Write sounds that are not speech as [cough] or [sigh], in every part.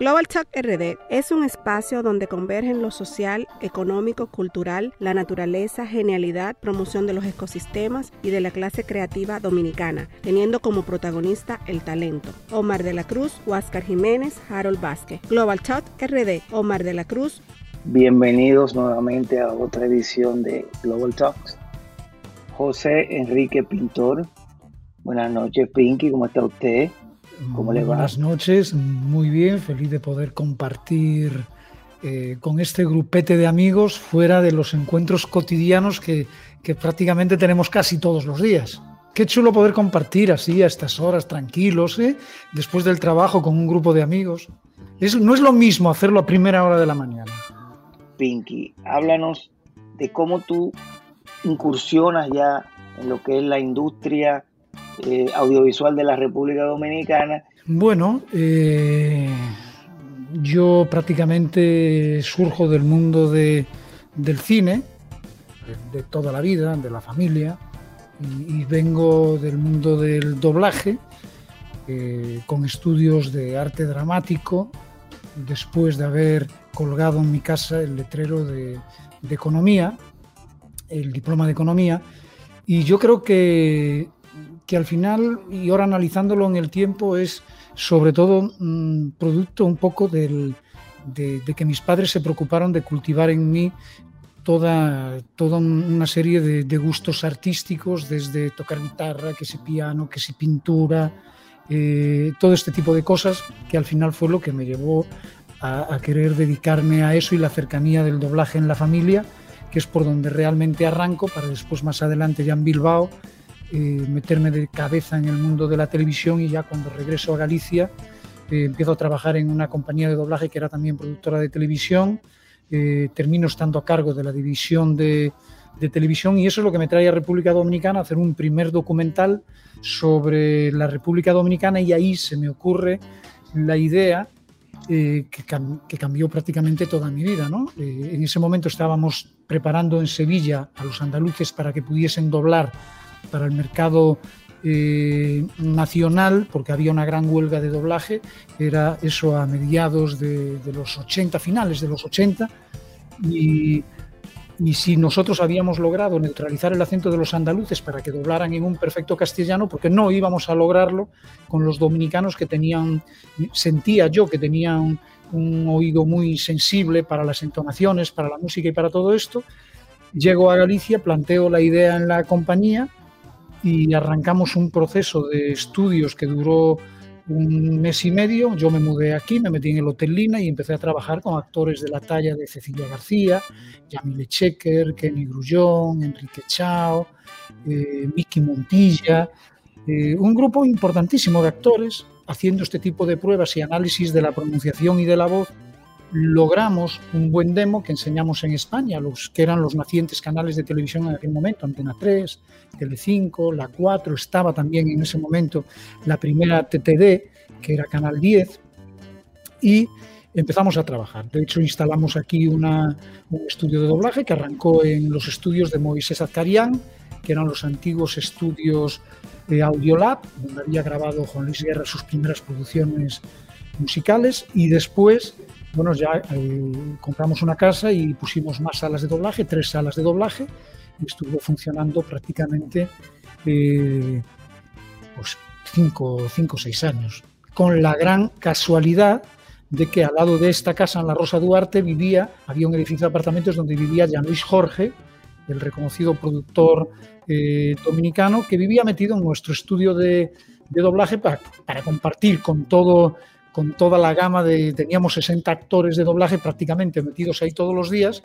Global Talk RD es un espacio donde convergen lo social, económico, cultural, la naturaleza, genialidad, promoción de los ecosistemas y de la clase creativa dominicana, teniendo como protagonista el talento. Omar de la Cruz, Huáscar Jiménez, Harold Vázquez. Global Talk RD, Omar de la Cruz. Bienvenidos nuevamente a otra edición de Global Talks. José Enrique Pintor. Buenas noches, Pinky, ¿cómo está usted? ¿Cómo le va? Buenas noches, muy bien, feliz de poder compartir eh, con este grupete de amigos fuera de los encuentros cotidianos que, que, prácticamente tenemos casi todos los días. Qué chulo poder compartir así a estas horas tranquilos, ¿eh? después del trabajo con un grupo de amigos. Es, no es lo mismo hacerlo a primera hora de la mañana. Pinky, háblanos de cómo tú incursionas ya en lo que es la industria eh, audiovisual de la República Dominicana? Bueno, eh, yo prácticamente surjo del mundo de, del cine, de, toda la vida, de la familia, y, vengo del mundo del doblaje, eh, con estudios de arte dramático, después de haber colgado en mi casa el letrero de economía, el diploma de economía, y yo creo que que al final, y ahora analizándolo en el tiempo, es sobre todo mm, producto un poco del, de, que mis padres se preocuparon de cultivar en mí toda, toda una serie de, gustos artísticos, desde tocar guitarra, que si piano, que si pintura, eh, todo este tipo de cosas, que al final fue lo que me llevó a, a, querer dedicarme a eso y la cercanía del doblaje en la familia, que es por donde realmente arranco, para después más adelante ya en Bilbao eh, meterme de cabeza en el mundo de la televisión y ya cuando regreso a Galicia eh, empiezo a trabajar en una compañía de doblaje que era también productora de televisión, eh, termino estando a cargo de la división de, de, televisión y eso es lo que me trae a República Dominicana, hacer un primer documental sobre la República Dominicana y ahí se me ocurre la idea eh, que, cam que, cambió prácticamente toda mi vida. ¿no? Eh, en ese momento estábamos preparando en Sevilla a los andaluces para que pudiesen doblar para el mercado eh, nacional, porque había una gran huelga de doblaje, era eso a mediados de, de los 80, finales de los 80, y, y, si nosotros habíamos logrado neutralizar el acento de los andaluces para que doblaran en un perfecto castellano, porque no íbamos a lograrlo con los dominicanos que tenían, sentía yo que tenían un oído muy sensible para las entonaciones, para la música y para todo esto. Llego a Galicia, planteo la idea en la compañía, y arrancamos un proceso de estudios que duró un mes y medio. Yo me mudé aquí, me metí en el Hotel Lina y empecé a trabajar con actores de la talla de Cecilia García, Yamile Checker, Kenny Grullón, Enrique Chao, eh, Montilla, eh, un grupo importantísimo de actores haciendo este tipo de pruebas y análisis de la pronunciación y de la voz logramos un buen demo que enseñamos en España, los que eran los nacientes canales de televisión en aquel momento, Antena 3, Tele5, La 4, estaba también en ese momento la primera TTD, que era Canal 10, y empezamos a trabajar. De hecho, instalamos aquí una, un estudio de doblaje que arrancó en los estudios de Moisés Azcarián, que eran los antiguos estudios de Audiolab, donde había grabado Juan Luis Guerra sus primeras producciones musicales, y después bueno, ya eh, compramos una casa y pusimos más salas de doblaje, tres salas de doblaje, y estuvo funcionando prácticamente eh, pues cinco o seis años, con la gran casualidad de que al lado de esta casa, en la Rosa Duarte, vivía, había un edificio de apartamentos donde vivía Jean Luis Jorge, el reconocido productor eh, dominicano, que vivía metido en nuestro estudio de, doblaje para compartir con todo con toda la gama de, teníamos 60 actores de doblaje prácticamente metidos ahí todos los días,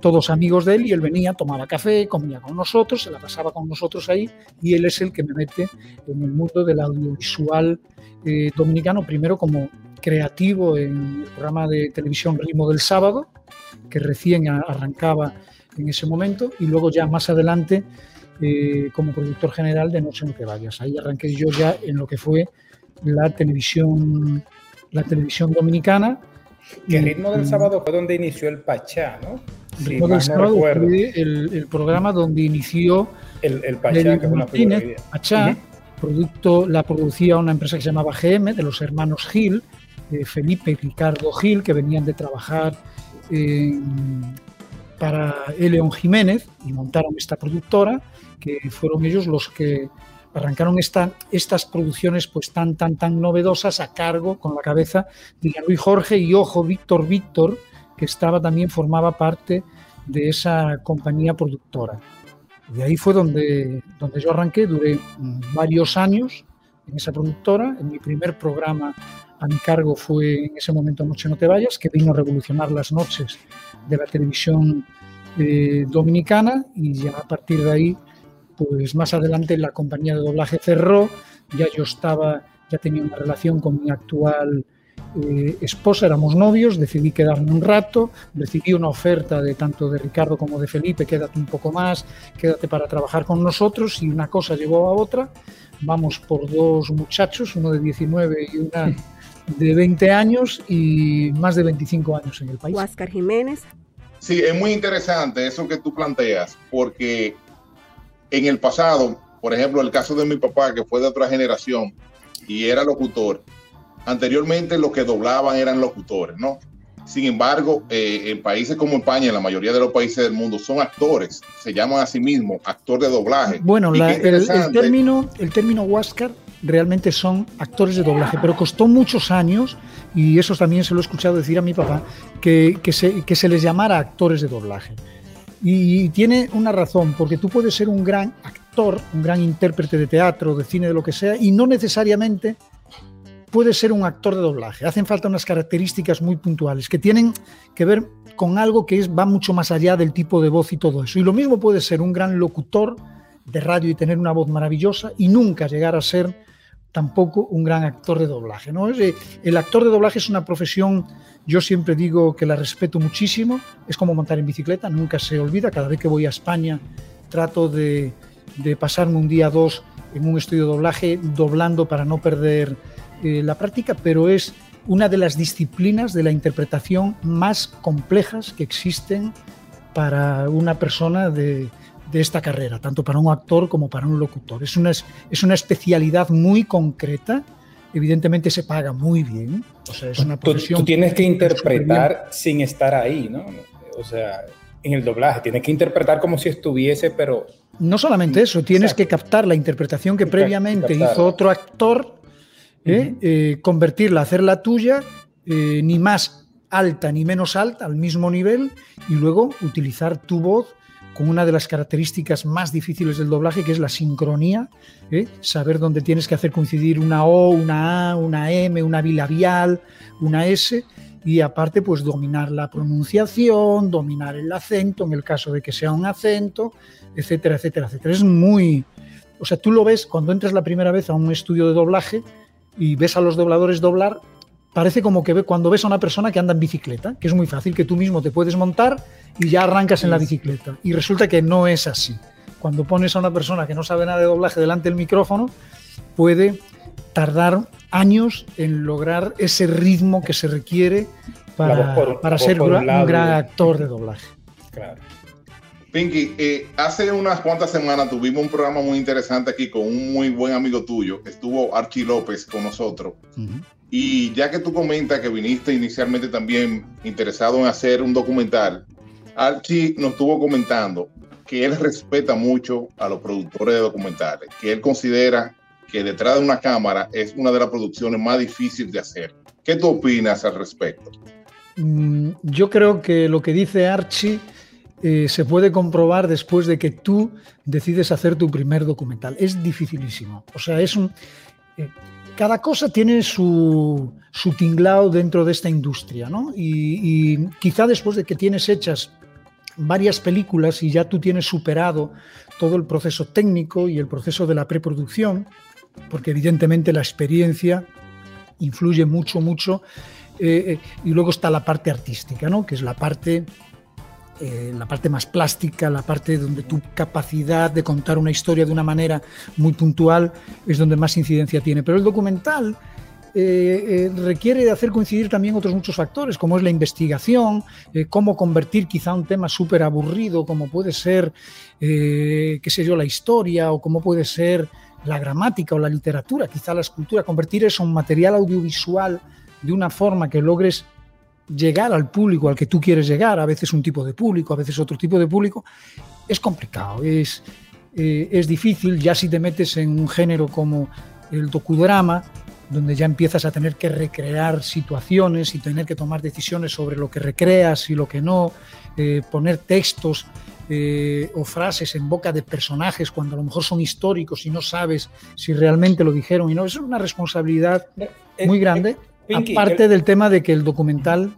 todos amigos de él, y él venía, tomaba café, comía con nosotros, se la pasaba con nosotros ahí, y él es el que me mete en el mundo del audiovisual eh, dominicano, primero como creativo en el programa de televisión Ritmo del Sábado, que recién arrancaba en ese momento, y luego ya más adelante eh, como productor general de Noche en que vayas. Ahí arranqué yo ya en lo que fue la televisión la televisión dominicana. Que el ritmo del sábado fue donde inició el Pachá, ¿no? El ritmo del sábado fue el, programa donde inició el, el Pachá, que Pachá, producto, la producía una empresa que se llamaba GM, de los hermanos Gil, eh, Felipe y Ricardo Gil, que venían de trabajar para Eleon Jiménez y montaron esta productora, que fueron ellos los que arrancaron esta, estas producciones pues tan, tan, tan novedosas a cargo con la cabeza de Luis Jorge y ojo Víctor Víctor, que estaba también formaba parte de esa compañía productora. Y ahí fue donde, donde yo arranqué, duré varios años en esa productora. En mi primer programa a mi cargo fue en ese momento Noche No Te Vayas, que vino a revolucionar las noches de la televisión eh, dominicana y ya a partir de ahí, pues más adelante la compañía de doblaje cerró, ya yo estaba, ya tenía una relación con mi actual eh, esposa, éramos novios, decidí quedarme un rato, recibí una oferta de tanto de Ricardo como de Felipe, quédate un poco más, quédate para trabajar con nosotros y una cosa llevó a otra. Vamos por dos muchachos, uno de 19 y una [laughs] de 20 años y más de 25 años en el país. Huáscar Jiménez. Sí, es muy interesante eso que tú planteas, porque en el pasado, por ejemplo, el caso de mi papá, que fue de otra generación y era locutor, anteriormente los que doblaban eran locutores, ¿no? Sin embargo, eh, en países como España, en la mayoría de los países del mundo, son actores, se llaman a sí mismos actor de doblaje. Bueno, el, término, el término Huáscar realmente son actores de doblaje, pero costó muchos años, y eso también se lo he escuchado decir a mi papá, que, que, se, que se les llamara actores de doblaje. Y tiene una razón, porque tú puedes ser un gran actor, un gran intérprete de teatro, de cine, de lo que sea, y no necesariamente puede ser un actor de doblaje. Hacen falta unas características muy puntuales que tienen que ver con algo que es, va mucho más allá del tipo de voz y todo eso. Y lo mismo puede ser un gran locutor de radio y tener una voz maravillosa y nunca llegar a ser tampoco un gran actor de doblaje. ¿no? El actor de doblaje es una profesión, yo siempre digo que la respeto muchísimo, es como montar en bicicleta, nunca se olvida, cada vez que voy a España trato de, de pasarme un día o dos en un estudio de doblaje doblando para no perder eh, la práctica, pero es una de las disciplinas de la interpretación más complejas que existen para una persona de, esta carrera, tanto para un actor como para un locutor. Es una, es una especialidad muy concreta, evidentemente se paga muy bien. O sea, es una profesión. Tú, tienes que interpretar sin estar ahí, ¿no? O sea, en el doblaje, tienes que interpretar como si estuviese, pero. No solamente eso, tienes que captar la interpretación que previamente hizo otro actor ¿eh? Eh, convertirla, hacerla tuya, eh, ni más alta ni menos alta, al mismo nivel, y luego utilizar tu voz con una de las características más difíciles del doblaje, que es la sincronía, saber dónde tienes que hacer coincidir una O, una A, una M, una bilabial, una S, y aparte pues dominar la pronunciación, dominar el acento, en el caso de que sea un acento, etcétera, etcétera, etcétera. Es muy... O sea, tú lo ves cuando entras la primera vez a un estudio de doblaje, y ves a los dobladores doblar, parece como que cuando ves a una persona que anda en bicicleta, que es muy fácil, que tú mismo te puedes montar y ya arrancas en la bicicleta. Y resulta que no es así. Cuando pones a una persona que no sabe nada de doblaje delante del micrófono, puede tardar años en lograr ese ritmo que se requiere para, para ser un gran actor de doblaje. Claro. Pinky, eh, hace unas cuantas semanas tuvimos un programa muy interesante aquí con un muy buen amigo tuyo. Estuvo Archie López con nosotros. Y ya que tú comentas que viniste inicialmente también interesado en hacer un documental, Archie nos estuvo comentando que él respeta mucho a los productores de documentales, que él considera que detrás de una cámara es una de las producciones más difíciles de hacer. ¿Qué tú opinas al respecto? Mm, yo creo que lo que dice Archie eh, se puede comprobar después de que tú decides hacer tu primer documental. Es dificilísimo. O sea, es un... Eh, cada cosa tiene su, su, tinglao dentro de esta industria, ¿no? Y, quizá después de que tienes hechas varias películas y ya tú tienes superado todo el proceso técnico y el proceso de la preproducción, porque evidentemente la experiencia influye mucho, mucho, eh, y luego está la parte artística, ¿no? Que es la parte eh, la parte más plástica, la parte donde tu capacidad de contar una historia de una manera muy puntual es donde más incidencia tiene. Pero el documental eh, eh, requiere de hacer coincidir también otros muchos factores, como es la investigación, cómo convertir quizá un tema súper aburrido, como puede ser, qué sé yo, la historia, o cómo puede ser la gramática o la literatura, quizá la escultura, convertir eso en material audiovisual de una forma que logres llegar al público al que tú quieres llegar, a veces un tipo de público, a veces otro tipo de público, es complicado, es, eh, es difícil, ya si te metes en un género como el docudrama, donde ya empiezas a tener que recrear situaciones y tener que tomar decisiones sobre lo que recreas y lo que no, eh, poner textos eh, o frases en boca de personajes cuando a lo mejor son históricos y no sabes si realmente lo dijeron y no. Es una responsabilidad muy grande, aparte del tema de que el documental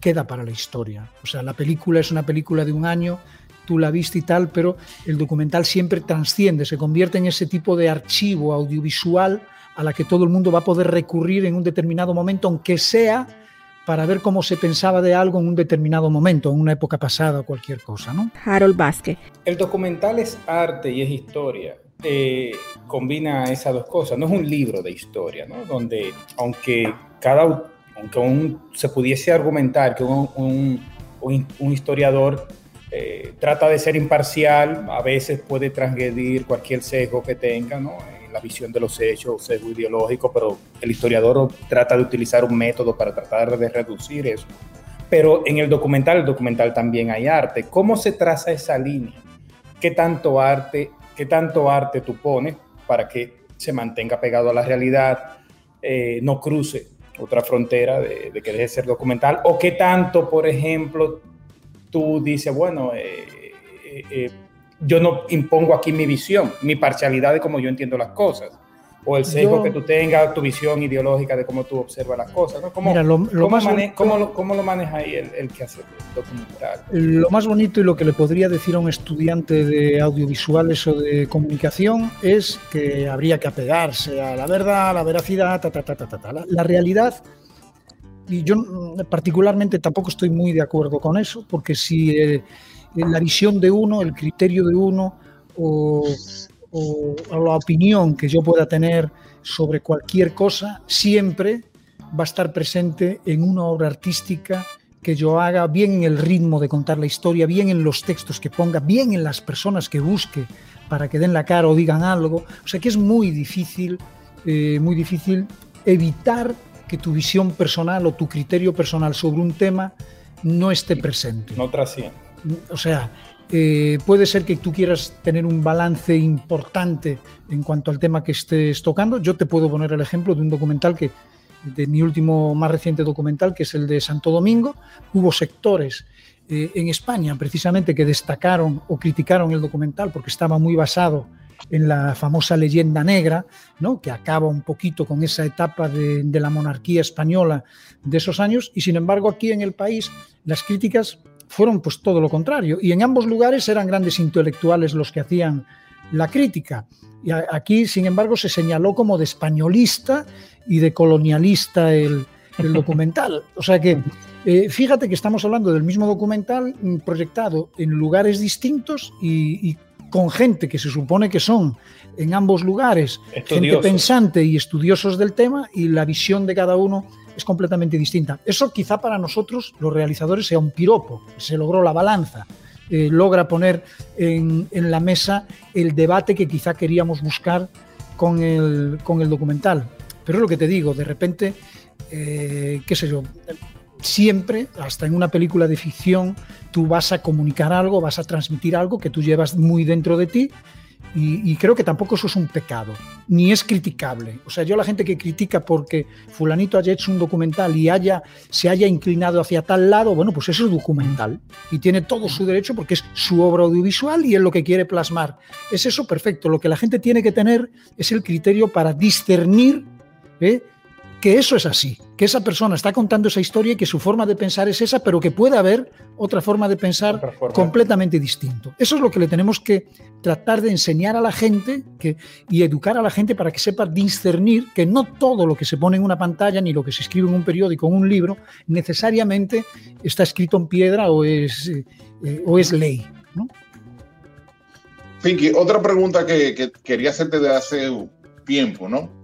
queda para la historia. O sea, la película es una película de un año, tú la viste y tal, pero el documental siempre trasciende, se convierte en ese tipo de archivo audiovisual a la que todo el mundo va a poder recurrir en un determinado momento, aunque sea para ver cómo se pensaba de algo en un determinado momento, en una época pasada o cualquier cosa, ¿no? Harold Vázquez. El documental es arte y es historia. Combina esas dos cosas. No es un libro de historia, ¿no? Donde, aunque cada, aunque se pudiese argumentar que un, un, historiador eh, trata de ser imparcial, a veces puede transgredir cualquier sesgo que tenga, ¿no? la visión de los hechos, sesgo ideológico, pero el historiador trata de utilizar un método para tratar de reducir eso. Pero en el documental, el documental también hay arte. ¿Cómo se traza esa línea? ¿Qué tanto arte, qué tanto arte tú pones para que se mantenga pegado a la realidad, eh, no cruce otra frontera de, que deje de ser documental? ¿O qué tanto, por ejemplo, tú dices, bueno, eh, eh, yo no impongo aquí mi visión, mi parcialidad de cómo yo entiendo las cosas, o el sesgo que tú tengas, tu visión ideológica de cómo tú observas las cosas. ¿Cómo, Mira, lo, más cómo, lo, maneja ahí el, que hace el documental? Lo más bonito y lo que le podría decir a un estudiante de audiovisuales o de comunicación es que habría que apegarse a la verdad, a la veracidad, ta, ta, ta, ta, ta, La, la realidad y yo particularmente tampoco estoy muy de acuerdo con eso, porque si eh, la visión de uno, el criterio de uno o, la opinión que yo pueda tener sobre cualquier cosa siempre va a estar presente en una obra artística que yo haga, bien en el ritmo de contar la historia, bien en los textos que ponga, bien en las personas que busque para que den la cara o digan algo. O sea que es muy difícil, eh, muy difícil evitar que tu visión personal o tu criterio personal sobre un tema no esté presente. No trasciende. O sea, eh, puede ser que tú quieras tener un balance importante en cuanto al tema que estés tocando. Yo te puedo poner el ejemplo de un documental que, de mi último más reciente documental, que es el de Santo Domingo. Hubo sectores eh, en España, precisamente, que destacaron o criticaron el documental porque estaba muy basado en la famosa leyenda negra, ¿no? que acaba un poquito con esa etapa de, de la monarquía española de esos años, y sin embargo aquí en el país las críticas fueron pues todo lo contrario. Y en ambos lugares eran grandes intelectuales los que hacían la crítica. Y aquí, sin embargo, se señaló como de españolista y de colonialista el, documental. O sea que eh, fíjate que estamos hablando del mismo documental mm, proyectado en lugares distintos y, con gente que se supone que son en ambos lugares gente pensante y estudiosos del tema y la visión de cada uno es completamente distinta. Eso quizá para nosotros, los realizadores, sea un piropo, se logró la balanza. Eh, logra poner en, la mesa el debate que quizá queríamos buscar con el, con el documental. Pero es lo que te digo, de repente, eh, qué sé yo, siempre, hasta en una película de ficción, tú vas a comunicar algo, vas a transmitir algo que tú llevas muy dentro de ti y, creo que tampoco eso es un pecado, ni es criticable. O sea, yo la gente que critica porque fulanito haya hecho un documental y haya, se haya inclinado hacia tal lado, bueno, pues eso es documental y tiene todo su derecho porque es su obra audiovisual y es lo que quiere plasmar. Es eso perfecto. Lo que la gente tiene que tener es el criterio para discernir ¿eh? Que eso es así, que esa persona está contando esa historia y que su forma de pensar es esa, pero que puede haber otra forma de pensar completamente distinto. Eso es lo que le tenemos que tratar de enseñar a la gente que, y educar a la gente para que sepa discernir que no todo lo que se pone en una pantalla ni lo que se escribe en un periódico o en un libro necesariamente está escrito en piedra o es, eh, o es ley. ¿no? Pinky, otra pregunta que, que quería hacerte de hace tiempo, ¿no?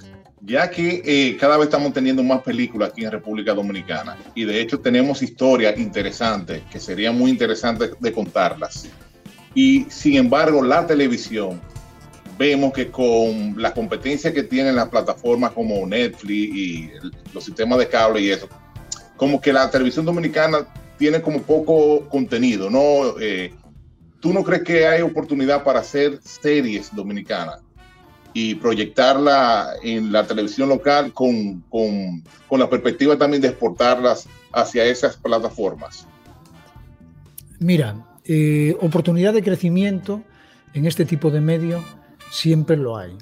Ya que eh, cada vez estamos teniendo más películas aquí en República Dominicana y de hecho tenemos historias interesantes que sería muy interesante de contarlas. Y sin embargo, la televisión vemos que con la competencia que tienen las plataformas como Netflix y los sistemas de cable y eso, como que la televisión dominicana tiene como poco contenido, ¿no? Eh, ¿Tú no crees que hay oportunidad para hacer series dominicanas y proyectarla en la televisión local con, con, con la perspectiva también de exportarlas hacia esas plataformas? Mira, eh, oportunidad de crecimiento en este tipo de medio siempre lo hay.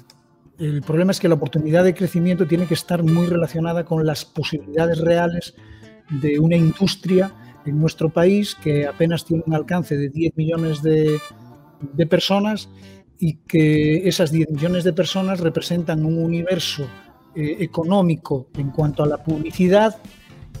El problema es que la oportunidad de crecimiento tiene que estar muy relacionada con las posibilidades reales de una industria en nuestro país que apenas tiene un alcance de 10 millones de, de personas y que esas 10 millones de personas representan un universo eh, económico en cuanto a la publicidad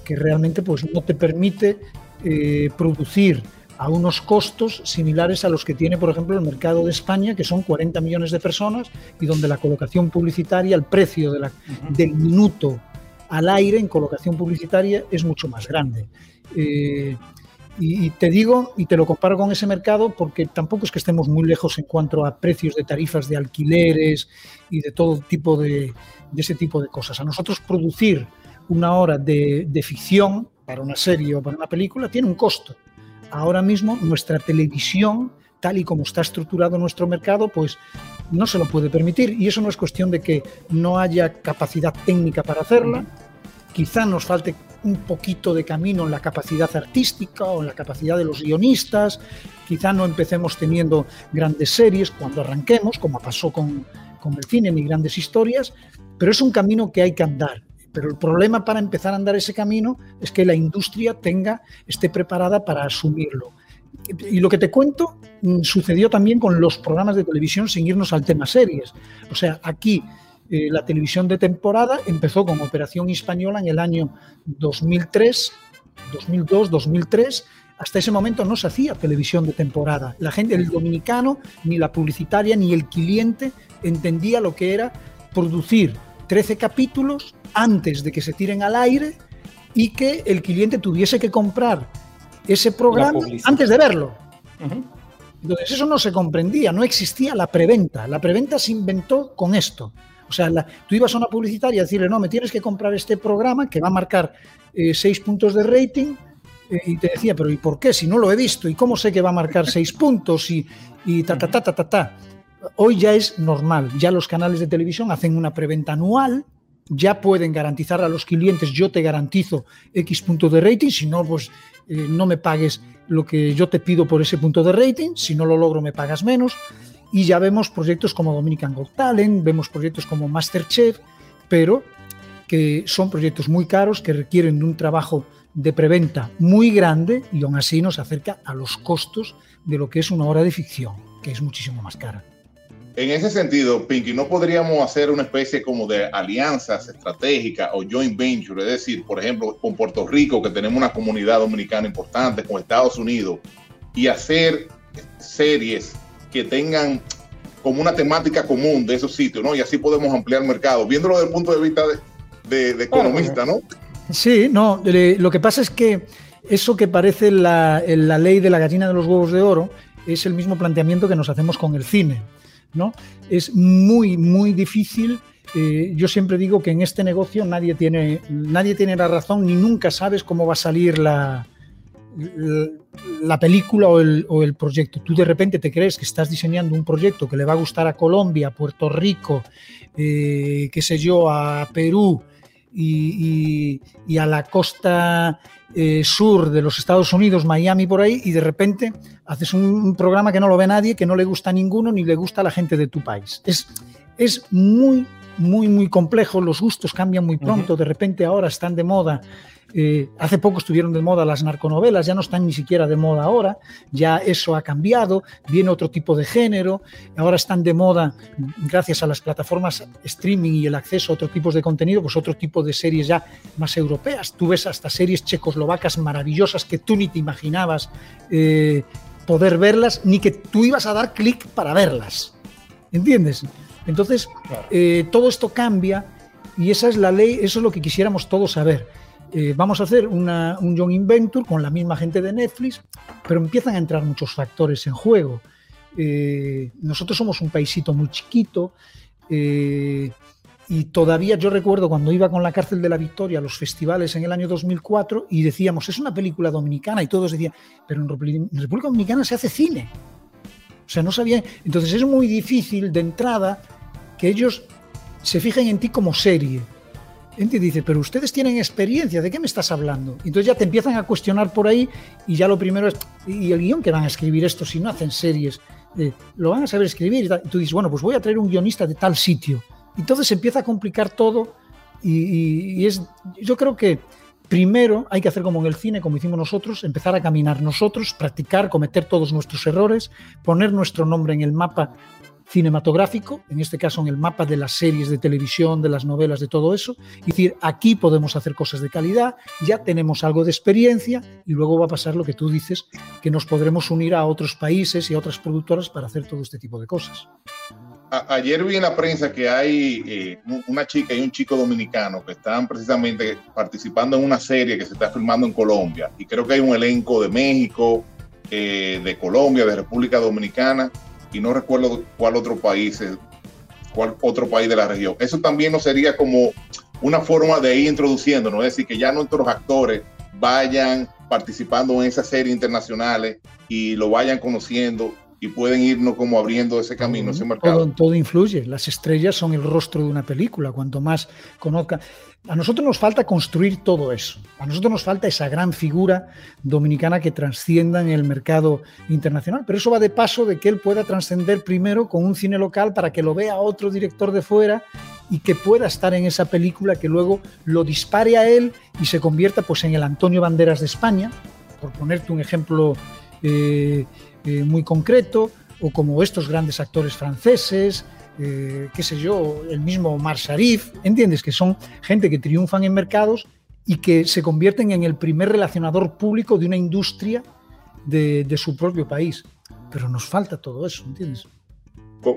que realmente pues, no te permite eh, producir a unos costos similares a los que tiene, por ejemplo, el mercado de España, que son 40 millones de personas y donde la colocación publicitaria, el precio de la, del minuto al aire en colocación publicitaria es mucho más grande. Eh, y, te digo, y te lo comparo con ese mercado, porque tampoco es que estemos muy lejos en cuanto a precios de tarifas de alquileres y de todo tipo de, ese tipo de cosas. A nosotros producir una hora de, de ficción para una serie o para una película tiene un costo. Ahora mismo nuestra televisión, tal y como está estructurado nuestro mercado, pues no se lo puede permitir. Y eso no es cuestión de que no haya capacidad técnica para hacerla. Quizá nos falte un poquito de camino en la capacidad artística o en la capacidad de los guionistas, quizá no empecemos teniendo grandes series cuando arranquemos, como pasó con, con el cine, ni grandes historias, pero es un camino que hay que andar. Pero el problema para empezar a andar ese camino es que la industria tenga, esté preparada para asumirlo. Y lo que te cuento mm, sucedió también con los programas de televisión sin irnos al tema series. O sea, aquí eh, la televisión de temporada empezó con Operación Española en el año 2003, 2002, 2003. Hasta ese momento no se hacía televisión de temporada. La gente, el dominicano, ni la publicitaria, ni el cliente entendía lo que era producir 13 capítulos antes de que se tiren al aire y que el cliente tuviese que comprar ese programa antes de verlo. Entonces eso no se comprendía, no existía la preventa. La preventa se inventó con esto. O sea, tú ibas a una publicitaria a decirle, no, me tienes que comprar este programa que va a marcar eh, seis puntos de rating. Eh, y te decía, pero ¿y por qué? Si no lo he visto, ¿y cómo sé que va a marcar seis [laughs] puntos? Y, y ta, ta, ta, ta, ta, ta. Hoy ya es normal, ya los canales de televisión hacen una preventa anual, ya pueden garantizar a los clientes, yo te garantizo X punto de rating, si no, pues eh, no me pagues lo que yo te pido por ese punto de rating, si no lo logro me pagas menos. Y ya vemos proyectos como Dominican Got Talent, vemos proyectos como Masterchef, pero que son proyectos muy caros, que requieren un trabajo de preventa muy grande y aún así nos acerca a los costos de lo que es una hora de ficción, que es muchísimo más cara. En ese sentido, Pinky, ¿no podríamos hacer una especie como de alianzas estratégicas o joint venture? Es decir, por ejemplo, con Puerto Rico, que tenemos una comunidad dominicana importante, con Estados Unidos, y hacer series que tengan como una temática común de esos sitios, ¿no? Y así podemos ampliar el mercado, viéndolo desde el punto de vista de, economista, ¿no? Sí, no, lo que pasa es que eso que parece la, la, ley de la gallina de los huevos de oro es el mismo planteamiento que nos hacemos con el cine, ¿no? Es muy, muy difícil. Eh, yo siempre digo que en este negocio nadie tiene, nadie tiene la razón ni nunca sabes cómo va a salir la, la película o el, proyecto. Tú de repente te crees que estás diseñando un proyecto que le va a gustar a Colombia, Puerto Rico, eh, qué sé yo, a Perú y, a la costa eh, sur de los Estados Unidos, Miami por ahí, y de repente haces un, programa que no lo ve nadie, que no le gusta a ninguno, ni le gusta a la gente de tu país. Es, es muy, muy, muy complejo, los gustos cambian muy pronto, de repente ahora están de moda eh, hace poco estuvieron de moda las narconovelas, ya no están ni siquiera de moda ahora, ya eso ha cambiado, viene otro tipo de género, ahora están de moda, gracias a las plataformas streaming y el acceso a otros tipos de contenido, pues otro tipo de series ya más europeas. Tú ves hasta series checoslovacas maravillosas que tú ni te imaginabas eh, poder verlas, ni que tú ibas a dar clic para verlas. ¿Entiendes? Entonces, eh, todo esto cambia y esa es la ley, eso es lo que quisiéramos todos saber eh, vamos a hacer un Young Inventor con la misma gente de Netflix, pero empiezan a entrar muchos factores en juego. eh, nosotros somos un paisito muy chiquito eh, y todavía yo recuerdo cuando iba con la cárcel de la Victoria a los festivales en el año 2004 y decíamos, es una película dominicana y todos decían, pero en República Dominicana se hace cine. Sea, no sabía. Entonces es muy difícil de entrada que ellos se fijen en ti como serie. Y dice, pero ustedes tienen experiencia, ¿de qué me estás hablando? entonces ya te empiezan a cuestionar por ahí y ya lo primero es, ¿y el guion que van a escribir esto si no hacen series? Eh, lo van a saber escribir y, tú dices, bueno, pues voy a traer un guionista de tal sitio. Y entonces se empieza a complicar todo y, es, yo creo que primero hay que hacer como en el cine, como hicimos nosotros, empezar a caminar nosotros, practicar, cometer todos nuestros errores, poner nuestro nombre en el mapa cinematográfico, en este caso en el mapa de las series de televisión, de las novelas, de todo eso, y decir, aquí podemos hacer cosas de calidad, ya tenemos algo de experiencia y luego va a pasar lo que tú dices, que nos podremos unir a otros países y a otras productoras para hacer todo este tipo de cosas. Ayer vi en la prensa que hay eh, una chica y un chico dominicano que están precisamente participando en una serie que se está filmando en Colombia y creo que hay un elenco de México, eh, de Colombia, de República Dominicana y no recuerdo cuál otro país, cuál otro país de la región. Eso también no sería como una forma de ir introduciéndonos, es decir, que ya nuestros actores vayan participando en esas series internacionales y lo vayan conociendo y pueden irnos como abriendo ese camino, ese mercado. Todo, todo, influye. Las estrellas son el rostro de una película. Cuanto más conozcan. A nosotros nos falta construir todo eso. A nosotros nos falta esa gran figura dominicana que trascienda en el mercado internacional. Pero eso va de paso de que él pueda trascender primero con un cine local para que lo vea otro director de fuera y que pueda estar en esa película que luego lo dispare a él y se convierta pues en el Antonio Banderas de España, por ponerte un ejemplo eh, eh, muy concreto, o como estos grandes actores franceses, eh, qué sé yo, el mismo Omar Sharif, ¿entiendes? Que son gente que triunfan en mercados y que se convierten en el primer relacionador público de una industria de, su propio país. Pero nos falta todo eso, ¿entiendes?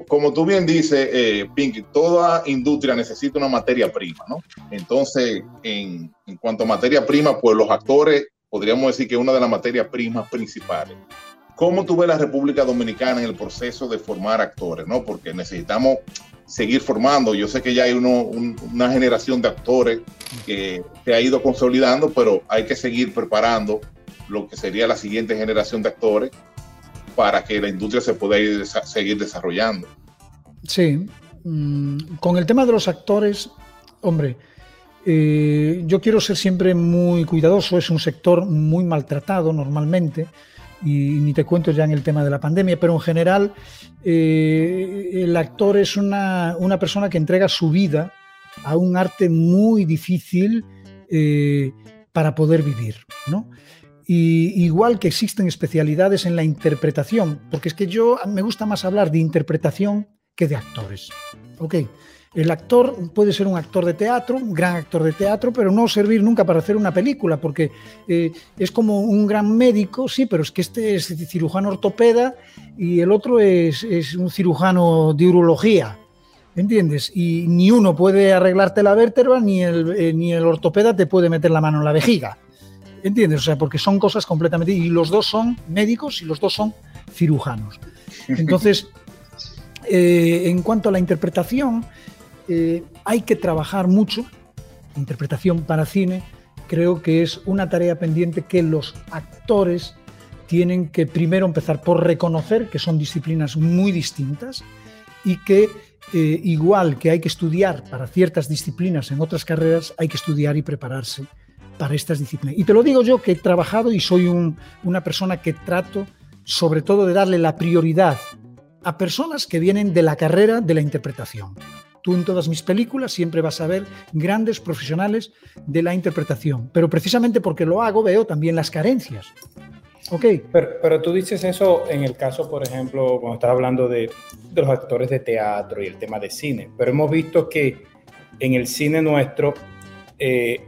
Como tú bien dices, eh, Pinky, toda industria necesita una materia prima, ¿no? Entonces, en, en cuanto a materia prima, pues los actores, podríamos decir que es una de las materias primas principales. ¿Cómo tú ves la República Dominicana en el proceso de formar actores? ¿no? Porque necesitamos seguir formando. Yo sé que ya hay una generación de actores que se ha ido consolidando, pero hay que seguir preparando lo que sería la siguiente generación de actores para que la industria se pueda seguir desarrollando. Sí, mm, con el tema de los actores, hombre, eh, yo quiero ser siempre muy cuidadoso, es un sector muy maltratado normalmente y ni te cuento ya en el tema de la pandemia, pero en general eh, el actor es una, persona que entrega su vida a un arte muy difícil eh, para poder vivir, ¿no? Y igual que existen especialidades en la interpretación, porque es que yo me gusta más hablar de interpretación que de actores. ¿ok?, el actor puede ser un actor de teatro, un gran actor de teatro, pero no servir nunca para hacer una película, porque eh, es como un gran médico, sí, pero es que este es cirujano ortopeda y el otro es, un cirujano de urología. ¿Entiendes? Y ni uno puede arreglarte la vértebra, ni el, eh, ni el ortopeda te puede meter la mano en la vejiga. ¿Entiendes? O sea, porque son cosas completamente... Y los dos son médicos y los dos son cirujanos. Entonces, [laughs] eh, en cuanto a la interpretación, eh, hay que trabajar mucho. Interpretación para cine creo que es una tarea pendiente que los actores tienen que primero empezar por reconocer que son disciplinas muy distintas y que eh, igual que hay que estudiar para ciertas disciplinas en otras carreras, hay que estudiar y prepararse para estas disciplinas. Y te lo digo yo que he trabajado y soy una persona que trato sobre todo de darle la prioridad a personas que vienen de la carrera de la interpretación. Tú en todas mis películas siempre vas a ver grandes profesionales de la interpretación, pero precisamente porque lo hago veo también las carencias. Ok. Pero, tú dices eso en el caso, por ejemplo, cuando estás hablando de, los actores de teatro y el tema de cine, pero hemos visto que en el cine nuestro, eh,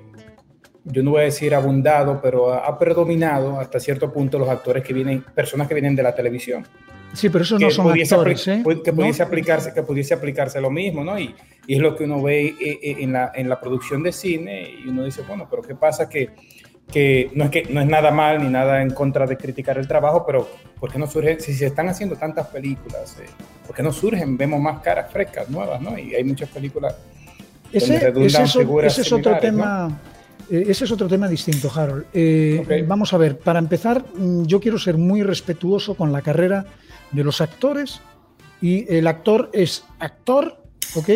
yo no voy a decir abundado, pero ha predominado hasta cierto punto los actores que vienen, personas que vienen de la televisión. Sí, pero eso no son actores, ¿eh? Que pudiese, aplicarse, que pudiese aplicarse lo mismo, ¿no? Y, es lo que uno ve eh, eh, en la, en la producción de cine y uno dice, bueno, pero ¿qué pasa? Que que no es que no es nada mal ni nada en contra de criticar el trabajo, pero ¿por qué no surgen, si se están haciendo tantas películas, eh, ¿por qué no surgen? Vemos más caras frescas, nuevas, ¿no? Y hay muchas películas ese, ese, es, ese es otro tema. Eh, ese es otro tema distinto, Harold. Eh, vamos a ver, para empezar, mm, yo quiero ser muy respetuoso con la carrera de los actores y el actor es actor, ¿ok?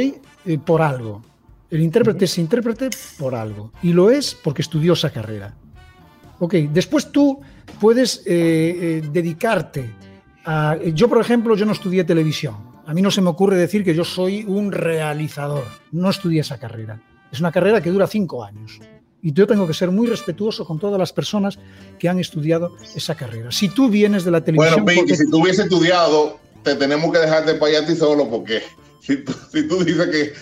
por algo. El intérprete es intérprete por algo. Y lo es porque estudió esa carrera. Ok, después tú puedes eh, eh, dedicarte a... Yo, por ejemplo, yo no estudié televisión. A mí no se me ocurre decir que yo soy un realizador. No estudié esa carrera. Es una carrera que dura cinco años. Y yo tengo que ser muy respetuoso con todas las personas que han estudiado esa carrera. Si tú vienes de la televisión... Bueno, Pinky, si tú hubieses estudiado, te tenemos que dejar de para ti solo porque si si tú dices que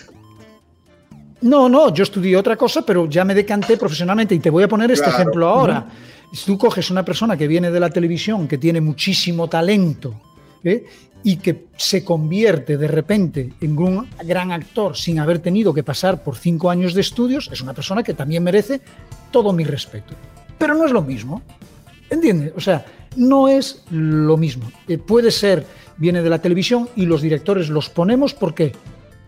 no, no, yo estudié otra cosa, pero ya me decanté profesionalmente y te voy a poner este ejemplo ahora. Si tú coges una persona que viene de la televisión, que tiene muchísimo talento ¿eh? Y que se convierte de repente en un gran actor sin haber tenido que pasar por cinco años de estudios, es una persona que también merece todo mi respeto. Pero no es lo mismo. ¿Entiendes? O sea, no es lo mismo. Eh, puede ser, viene de la televisión y los directores los ponemos, ¿por qué?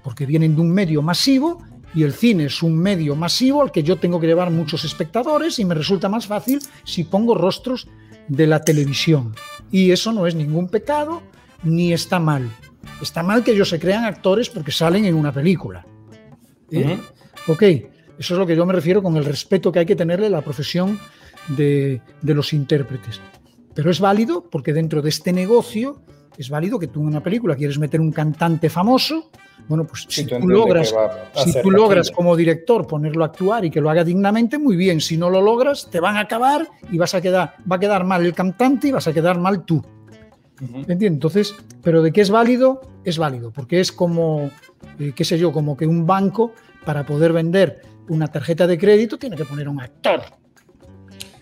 Porque vienen de un medio masivo y el cine es un medio masivo al que yo tengo que llevar muchos espectadores y me resulta más fácil si pongo rostros de la televisión. Y eso no es ningún pecado ni está mal. Está mal que ellos se crean actores porque salen en una película. ¿Eh? Ok, eso es lo que yo me refiero con el respeto que hay que tenerle a la profesión de, de los intérpretes. Pero es válido porque dentro de este negocio es válido que tú en una película quieres meter un cantante famoso bueno, pues si, tú logras, si tú logras como director ponerlo a actuar y que lo haga dignamente, muy bien. Si no lo logras, te van a acabar y vas a quedar, va a quedar mal el cantante y vas a quedar mal tú. ¿Entiendes? Entonces, pero de qué es válido, es válido, porque es como, eh, qué sé yo, como que un banco para poder vender una tarjeta de crédito tiene que poner un actor.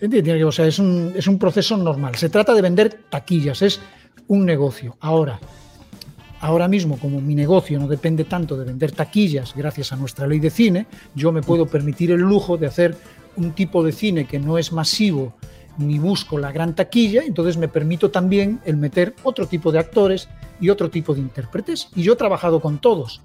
¿Entiendes? O sea, es un, es un proceso normal. Se trata de vender taquillas, es un negocio. Ahora, Ahora mismo, como mi negocio no depende tanto de vender taquillas gracias a nuestra ley de cine, yo me puedo permitir el lujo de hacer un tipo de cine que no es masivo ni busco la gran taquilla, entonces me permito también el meter otro tipo de actores y otro tipo de intérpretes. Y yo he trabajado con todos.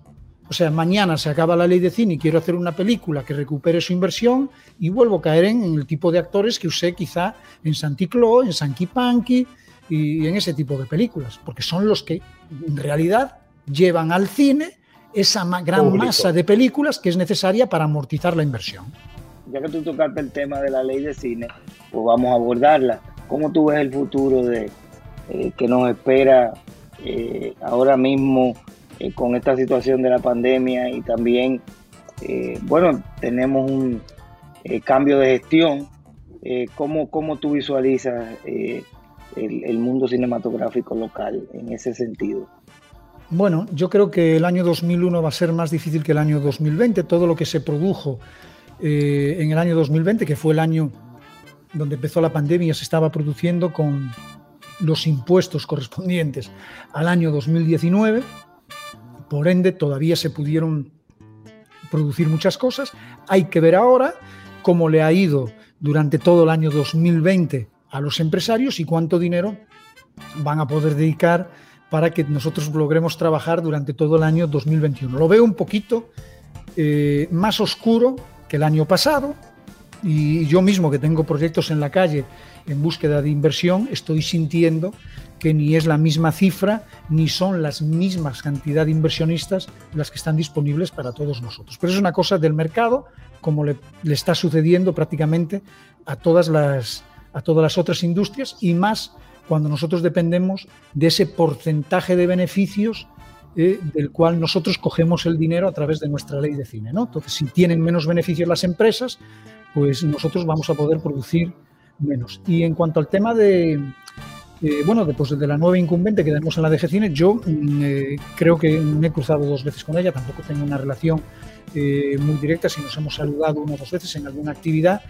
O sea, mañana se acaba la ley de cine y quiero hacer una película que recupere su inversión y vuelvo a caer en, el tipo de actores que usé quizá en Santiclo, en Sanky Panky, y en ese tipo de películas, porque son los que en realidad llevan al cine esa gran masa de películas que es necesaria para amortizar la inversión. Ya que tú tocaste el tema de la ley de cine, pues vamos a abordarla. ¿Cómo tú ves el futuro de eh, que nos espera eh, ahora mismo eh, con esta situación de la pandemia y también, bueno, tenemos un cambio de gestión? ¿cómo, ¿Cómo tú visualizas el, mundo cinematográfico local en ese sentido? Bueno, yo creo que el año 2001 va a ser más difícil que el año 2020. Todo lo que se produjo eh, en el año 2020, que fue el año donde empezó la pandemia, se estaba produciendo con los impuestos correspondientes al año 2019. Por ende, todavía se pudieron producir muchas cosas. Hay que ver ahora cómo le ha ido durante todo el año 2020 a los empresarios y cuánto dinero van a poder dedicar para que nosotros logremos trabajar durante todo el año 2021. Lo veo un poquito eh, más oscuro que el año pasado y yo mismo que tengo proyectos en la calle en búsqueda de inversión, estoy sintiendo que ni es la misma cifra ni son las mismas cantidad de inversionistas las que están disponibles para todos nosotros. Pero es una cosa del mercado, como le está sucediendo prácticamente a todas las, a todas las otras industrias y más cuando nosotros dependemos de ese porcentaje de beneficios eh, del cual nosotros cogemos el dinero a través de nuestra ley de cine. ¿no? Entonces, si tienen menos beneficios las empresas, pues nosotros vamos a poder producir menos. Y en cuanto al tema de, eh, bueno, después de la nueva incumbente que tenemos en la DG Cine, yo mm, eh, creo que me he cruzado dos veces con ella, tampoco tengo una relación muy directa, si nos hemos saludado una o dos veces en alguna actividad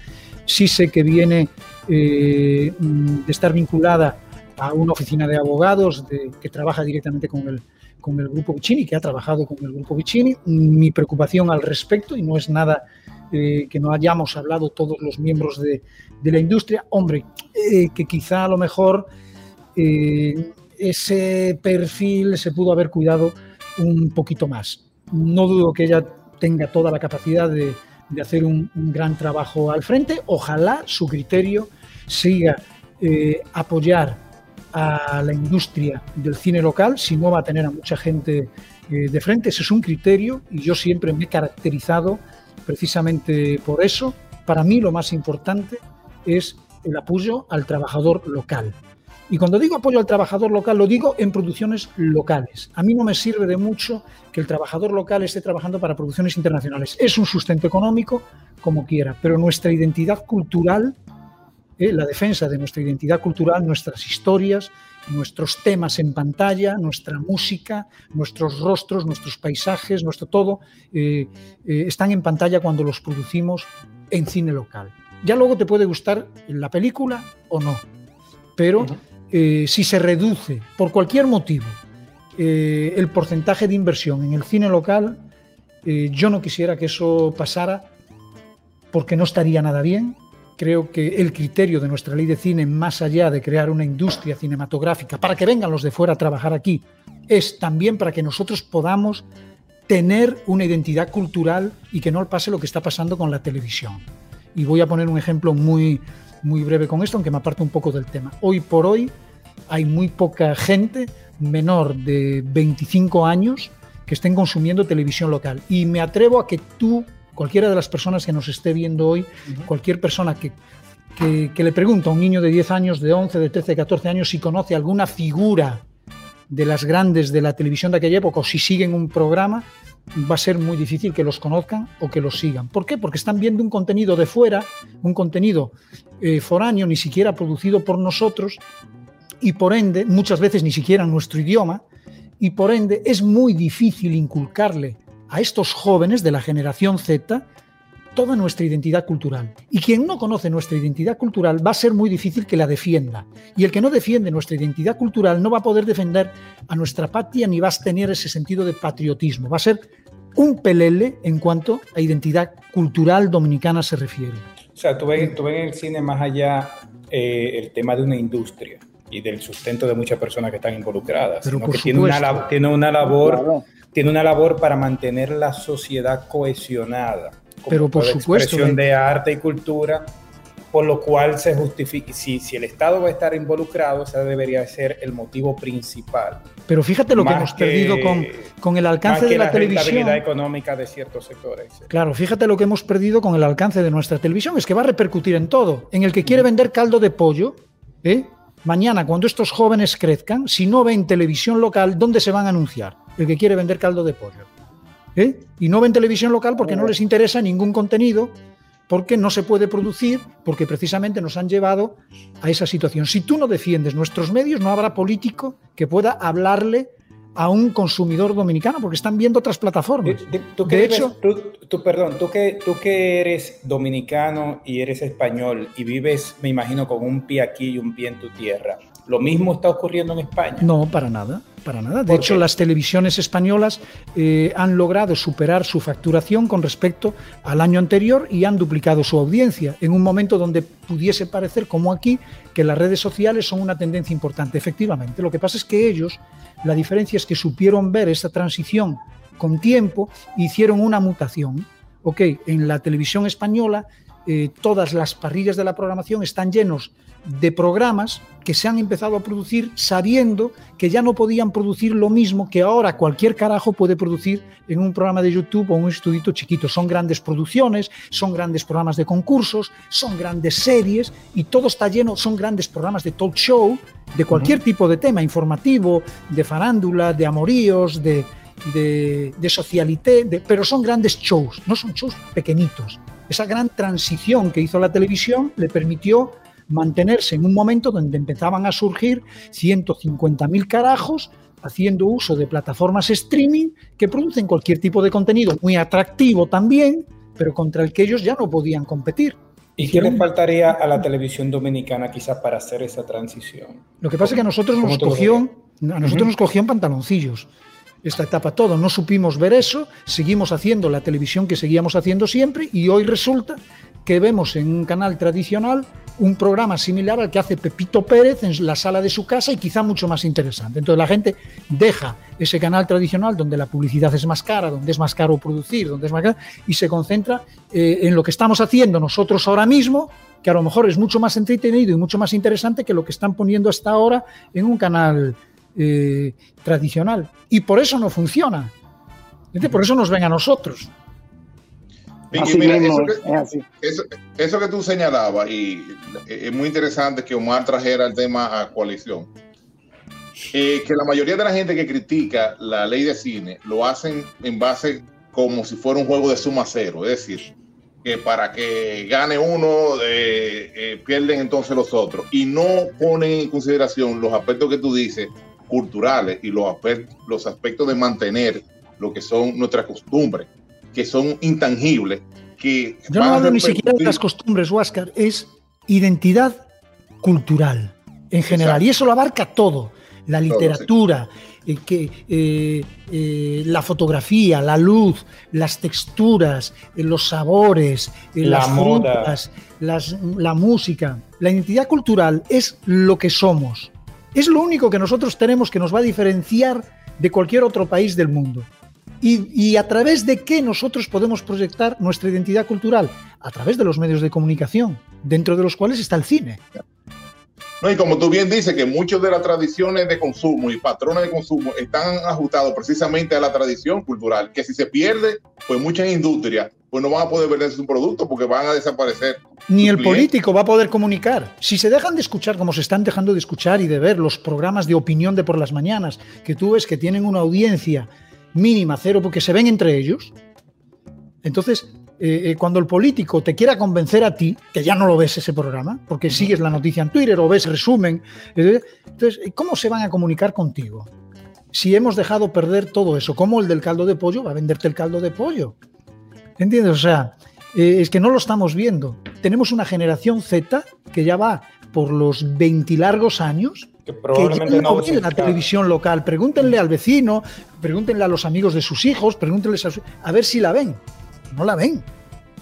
Sí sé que viene eh, de estar vinculada a una oficina de abogados que trabaja directamente con el, con el grupo Vicini, que ha trabajado con el grupo Vicini. Mi preocupación al respecto, y no es nada eh, que no hayamos hablado todos los miembros de, la industria. Hombre, eh, que quizá a lo mejor ese perfil se pudo haber cuidado un poquito más. No dudo que ella tenga toda la capacidad de, hacer un, gran trabajo al frente. Ojalá su criterio siga eh, apoyar a la industria del cine local, si no va a tener a mucha gente eh, de frente. Ese es un criterio y yo siempre me he caracterizado precisamente por eso. Para mí lo más importante es el apoyo al trabajador local. Y cuando digo apoyo al trabajador local, lo digo en producciones locales. A mí no me sirve de mucho que el trabajador local esté trabajando para producciones internacionales. Es un sustento económico, como quiera, pero nuestra identidad cultural, eh, la defensa de nuestra identidad cultural, nuestras historias, nuestros temas en pantalla, nuestra música, nuestros rostros, nuestros paisajes, nuestro todo, eh, eh, están en pantalla cuando los producimos en cine local. Ya luego te puede gustar la película o no, pero si se reduce por cualquier motivo el porcentaje de inversión en el cine local, yo no quisiera que eso pasara porque no estaría nada bien. Creo que el criterio de nuestra ley de cine, más allá de crear una industria cinematográfica para que vengan los de fuera a trabajar aquí, es también para que nosotros podamos tener una identidad cultural y que no pase lo que está pasando con la televisión. Y voy a poner un ejemplo muy, muy breve con esto, aunque me aparto un poco del tema. Hoy por hoy hay muy poca gente menor de 25 años que estén consumiendo televisión local. Y me atrevo a que tú, cualquiera de las personas que nos esté viendo hoy, cualquier persona que, que, le pregunte a un niño de 10 años, de 11, de 13, de 14 años si conoce alguna figura de las grandes de la televisión de aquella época o si siguen un programa, va a ser muy difícil que los conozcan o que los sigan. ¿Por qué? Porque están viendo un contenido de fuera, un contenido eh, foráneo, ni siquiera producido por nosotros, y por ende, muchas veces ni siquiera en nuestro idioma, y por ende es muy difícil inculcarle a estos jóvenes de la generación Z toda nuestra identidad cultural. Y quien no conoce nuestra identidad cultural va a ser muy difícil que la defienda. Y el que no defiende nuestra identidad cultural no va a poder defender a nuestra patria ni va a tener ese sentido de patriotismo. Va a ser un pelele en cuanto a identidad cultural dominicana se refiere. O sea, tú ves, tú ves en el cine más allá eh, el tema de una industria y del sustento de muchas personas que están involucradas, Pero que tiene una, tiene una labor, tiene una labor para mantener la sociedad cohesionada pero por supuesto. Expresión de arte y cultura, por lo cual se justifica. Si, si el Estado va a estar involucrado, ese debería ser el motivo principal. Pero fíjate lo que hemos perdido con, con, el alcance de la, la televisión. económica de ciertos sectores. Claro, fíjate lo que hemos perdido con el alcance de nuestra televisión. Es que va a repercutir en todo. En el que quiere vender caldo de pollo, ¿eh? Mañana cuando estos jóvenes crezcan, si no ven televisión local, ¿dónde se van a anunciar? El que quiere vender caldo de pollo. ¿eh? y no ven televisión local porque no les interesa ningún contenido, porque no se puede producir, porque precisamente nos han llevado a esa situación. Si tú no defiendes nuestros medios, no habrá político que pueda hablarle a un consumidor dominicano, porque están viendo otras plataformas. ¿Tú, de hecho, tú, perdón, tú que, tú que eres dominicano y eres español y vives, me imagino, con un pie aquí y un pie en tu tierra, ¿lo mismo está ocurriendo en España? No, para nada para nada. De hecho, las televisiones españolas eh, han logrado superar su facturación con respecto al año anterior y han duplicado su audiencia en un momento donde pudiese parecer, como aquí, que las redes sociales son una tendencia importante. Efectivamente, lo que pasa es que ellos, la diferencia es que supieron ver esta transición con tiempo, hicieron una mutación. Ok, en la televisión española eh, todas las parrillas de la programación están llenos de programas que se han empezado a producir sabiendo que ya no podían producir lo mismo que ahora cualquier carajo puede producir en un programa de YouTube o un estudito chiquito. Son grandes producciones, son grandes programas de concursos, son grandes series y todo está lleno, son grandes programas de talk show, de cualquier tipo de tema, informativo, de farándula, de amoríos, de, de, de socialité, pero son grandes shows, no son shows pequeñitos. Esa gran transición que hizo la televisión le permitió mantenerse en un momento donde empezaban a surgir 150.000 carajos haciendo uso de plataformas streaming que producen cualquier tipo de contenido muy atractivo también, pero contra el que ellos ya no podían competir. ¿Y qué le faltaría a la televisión dominicana quizás para hacer esa transición? Lo que pasa es que a nosotros nos cogió, a nosotros nos cogió en pantaloncillos. Esta etapa todo, no supimos ver eso, seguimos haciendo la televisión que seguíamos haciendo siempre y hoy resulta que vemos en un canal tradicional un programa similar al que hace Pepito Pérez en la sala de su casa y quizá mucho más interesante. Entonces la gente deja ese canal tradicional donde la publicidad es más cara, donde es más caro producir, donde es más caro, y se concentra eh, en lo que estamos haciendo nosotros ahora mismo, que a lo mejor es mucho más entretenido y mucho más interesante que lo que están poniendo hasta ahora en un canal eh, tradicional. Y por eso no funciona. Por eso nos ven a nosotros eso, que, tú señalabas, y es muy interesante que Omar trajera el tema a coalición, eh, que la mayoría de la gente que critica la ley de cine lo hacen en base como si fuera un juego de suma cero, es decir, que para que gane uno eh, eh, pierden entonces los otros y no ponen en consideración los aspectos que tú dices culturales y los los aspectos de mantener lo que son nuestras costumbres que son intangibles. Que Yo no hablo ni siquiera de las costumbres, Huáscar, es identidad cultural en general. Y eso lo abarca todo. La literatura, eh, que, eh, eh, la fotografía, la luz, las texturas, los sabores, las frutas, la música. La identidad cultural es lo que somos. Es lo único que nosotros tenemos que nos va a diferenciar de cualquier otro país del mundo. Y, a través de qué nosotros podemos proyectar nuestra identidad cultural? A través de los medios de comunicación, dentro de los cuales está el cine. No, y como tú bien dices, que muchas de las tradiciones de consumo y patrones de consumo están ajustados precisamente a la tradición cultural, que si se pierde, pues muchas industrias pues no van a poder vender su producto porque van a desaparecer. Ni el político va a poder comunicar. Si se dejan de escuchar, como se están dejando de escuchar y de ver los programas de opinión de por las mañanas, que tú ves que tienen una audiencia mínima cero porque se ven entre ellos. Entonces, eh, eh, cuando el político te quiera convencer a ti, que ya no lo ves ese programa, porque sigues la noticia en Twitter o ves resumen, eh, entonces, ¿cómo se van a comunicar contigo? Si hemos dejado perder todo eso, ¿cómo el del caldo de pollo va a venderte el caldo de pollo? ¿Entiendes? O sea, es que no lo estamos viendo. Tenemos una generación Z que ya va por los 20 largos años que probablemente no, ven la televisión local. Pregúntenle al vecino, pregúntenle a los amigos de sus hijos, pregúntenles a, a ver si la ven. No la ven.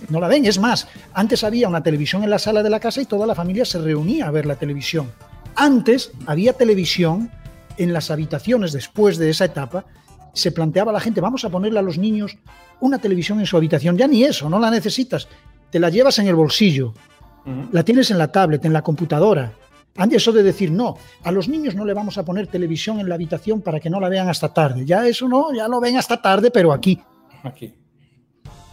No la ven. Es más, antes había una televisión en la sala de la casa y toda la familia se reunía a ver la televisión. Antes había televisión en las habitaciones después de esa etapa. Se planteaba la gente, vamos a ponerle a los niños una televisión en su habitación. Ya ni eso, no la necesitas. Te la llevas en el bolsillo. La tienes en la tablet, en la computadora. Eso de decir, no, a los niños no le vamos a poner televisión en la habitación para que no la vean hasta tarde. Ya eso no, ya lo ven hasta tarde, pero aquí. Aquí.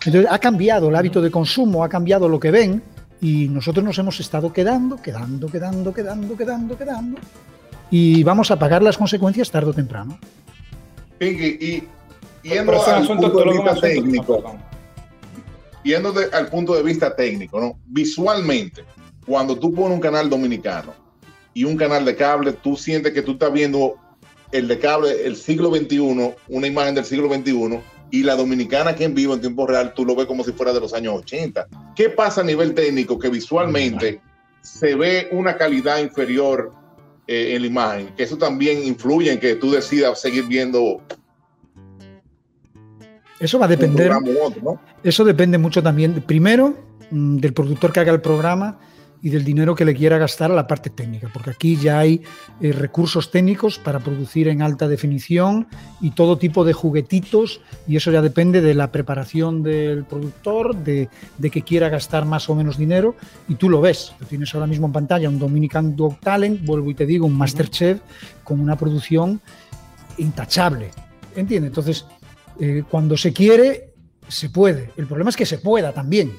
Entonces ha cambiado el hábito de consumo, ha cambiado lo que ven y nosotros nos hemos estado quedando, quedando, quedando, quedando, quedando, quedando y vamos a pagar las consecuencias tarde o temprano. y, yendo al punto de vista técnico, yendo al punto de vista técnico, ¿no? Visualmente, cuando tú pones un canal dominicano y un canal de cable, tú sientes que tú estás viendo el de cable, el siglo XXI, una imagen del siglo XXI, y la dominicana que en vivo en tiempo real, tú lo ves como si fuera de los años 80. ¿Qué pasa a nivel técnico que visualmente se ve una calidad inferior eh, en la imagen? Que eso también influye en que tú decidas seguir viendo. Eso va a depender. Eso depende mucho también, primero, mm, del productor que haga el programa y del dinero que le quiera gastar a la parte técnica, porque aquí ya hay eh, recursos técnicos para producir en alta definición y todo tipo de juguetitos, y eso ya depende de la preparación del productor, de, que quiera gastar más o menos dinero, y tú lo ves, tú tienes ahora mismo en pantalla un Dominican Dog Talent, vuelvo y te digo, un Masterchef con una producción intachable, ¿entiendes? Entonces, eh, cuando se quiere, se puede. El problema es que se pueda también.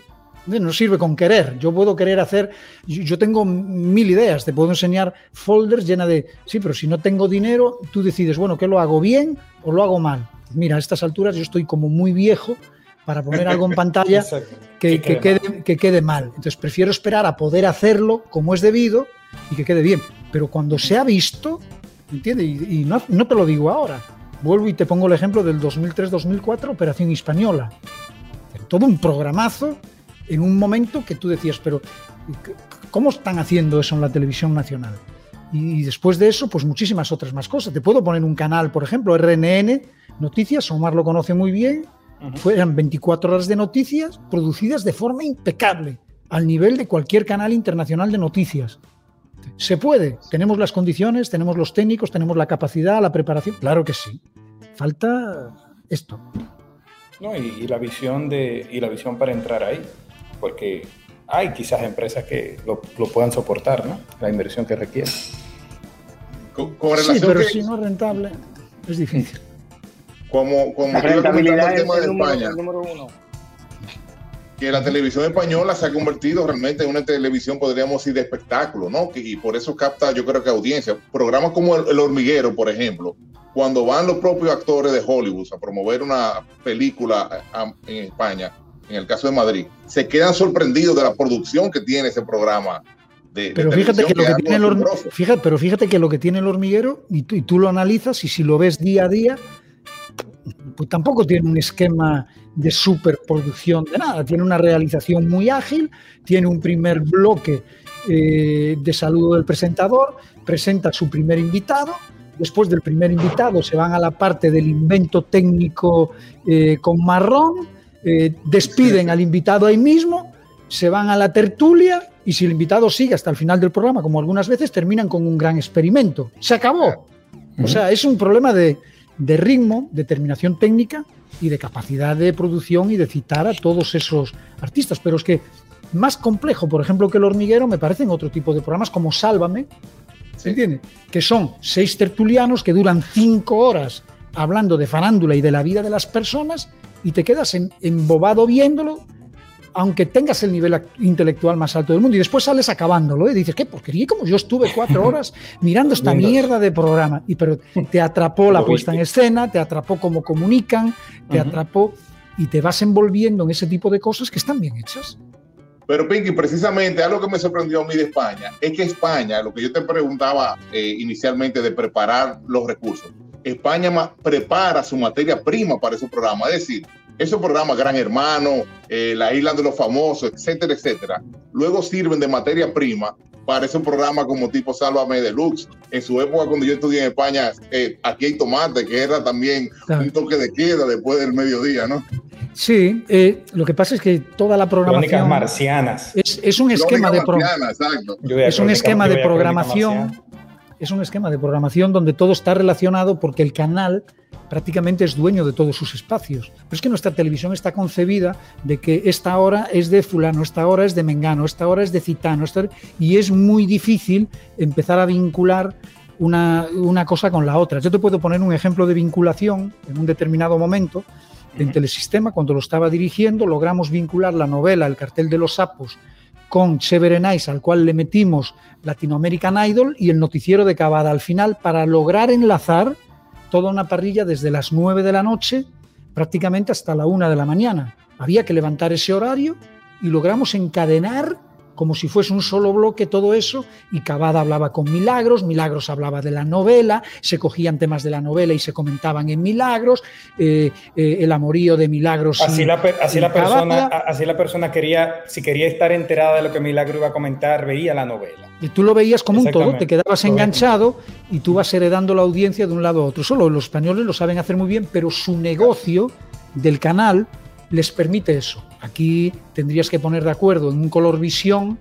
No sirve con querer. Yo puedo querer hacer, yo tengo mil ideas, te puedo enseñar folders llena de, sí, pero si no tengo dinero, tú decides, bueno, ¿qué lo hago bien o lo hago mal? Mira, a estas alturas yo estoy como muy viejo para poner algo en [laughs] pantalla que, quede, que, quede, mal. Entonces prefiero esperar a poder hacerlo como es debido y que quede bien. Pero cuando se ha visto, ¿entiendes? Y, no, no, te lo digo ahora. Vuelvo y te pongo el ejemplo del 2003-2004, Operación Española. Todo un programazo en un momento que tú decías, pero ¿cómo están haciendo eso en la televisión nacional? Y después de eso, pues muchísimas otras más cosas. Te puedo poner un canal, por ejemplo, RNN, noticias, Omar lo conoce muy bien, fueran 24 horas de noticias producidas de forma impecable, al nivel de cualquier canal internacional de noticias. Se puede, tenemos las condiciones, tenemos los técnicos, tenemos la capacidad, la preparación, claro que sí. Falta esto. No, y, la visión de, y la visión para entrar ahí, porque hay quizás empresas que lo, puedan soportar, ¿no? La inversión que requiere. sí, pero si no es rentable, es difícil. Como, como la rentabilidad el tema de España. Que la televisión española se ha convertido realmente en una televisión, podríamos decir, de espectáculo, ¿no? Y por eso capta, yo creo que audiencia. Programas como el Hormiguero, por ejemplo, cuando van los propios actores de Hollywood a promover una película en España, en el caso de Madrid, se quedan sorprendidos de la producción que tiene ese programa. De, pero fíjate que, lo que tiene el fíjate, pero fíjate que lo que tiene el hormiguero y tú, y tú lo analizas y si lo ves día a día pues tampoco tiene un esquema de superproducción de nada, tiene una realización muy ágil, tiene un primer bloque eh, de saludo del presentador, presenta a su primer invitado, después del primer invitado se van a la parte del invento técnico eh, con marrón, eh, despiden al invitado ahí mismo, se van a la tertulia y si el invitado sigue hasta el final del programa, como algunas veces, terminan con un gran experimento. Se acabó. O sea, es un problema de, de ritmo, determinación técnica y de capacidad de producción y de citar a todos esos artistas. Pero es que más complejo, por ejemplo, que El Hormiguero, me parecen otro tipo de programas como Sálvame, ¿se entiende? Que son seis tertulianos que duran cinco horas hablando de farándula y de la vida de las personas y te quedas embobado viéndolo aunque tengas el nivel intelectual más alto del mundo y después sales acabándolo y ¿eh? dices, qué porquería, como yo estuve cuatro [laughs] horas mirando esta mierda de programa. Y pero te atrapó la puesta en escena, te atrapó cómo comunican, te atrapó y te vas envolviendo en ese tipo de cosas que están bien hechas. Pero Pinky, precisamente algo que me sorprendió a mí de España es que España, lo que yo te preguntaba eh, inicialmente de preparar los recursos, España prepara su materia prima para ese programa. Es decir, esos programas Gran Hermano, eh, La Isla de los Famosos, etcétera, etcétera, luego sirven de materia prima para ese programa como tipo Sálvame Deluxe. En su época, cuando yo estudié en España, eh, aquí hay tomate, que era también un toque de queda después del mediodía, ¿no? Sí, eh, lo que pasa es que toda la programación. marcianas. Es, un esquema de, es un esquema de programación. Es un esquema de programación donde todo está relacionado porque el canal prácticamente es dueño de todos sus espacios. Pero es que nuestra televisión está concebida de que esta hora es de fulano, esta hora es de mengano, esta hora es de citano, y es muy difícil empezar a vincular una, cosa con la otra. Yo te puedo poner un ejemplo de vinculación en un determinado momento. En Telesistema, cuando lo estaba dirigiendo, logramos vincular la novela El cartel de los sapos con Nice, al cual le metimos Latinoamerican Idol y el noticiero de Cavada al final para lograr enlazar toda una parrilla desde las 9 de la noche prácticamente hasta la 1 de la mañana. Había que levantar ese horario y logramos encadenar como si fuese un solo bloque todo eso, y Cavada hablaba con Milagros, Milagros hablaba de la novela, se cogían temas de la novela y se comentaban en Milagros, eh, eh, el amorío de Milagros. Así, la, así la, persona, así la persona quería, si quería estar enterada de lo que Milagro iba a comentar, veía la novela. Y tú lo veías como un todo, te quedabas enganchado y tú vas heredando la audiencia de un lado a otro. Solo los españoles lo saben hacer muy bien, pero su negocio del canal les permite eso. Aquí tendrías que poner de acuerdo en un color visión,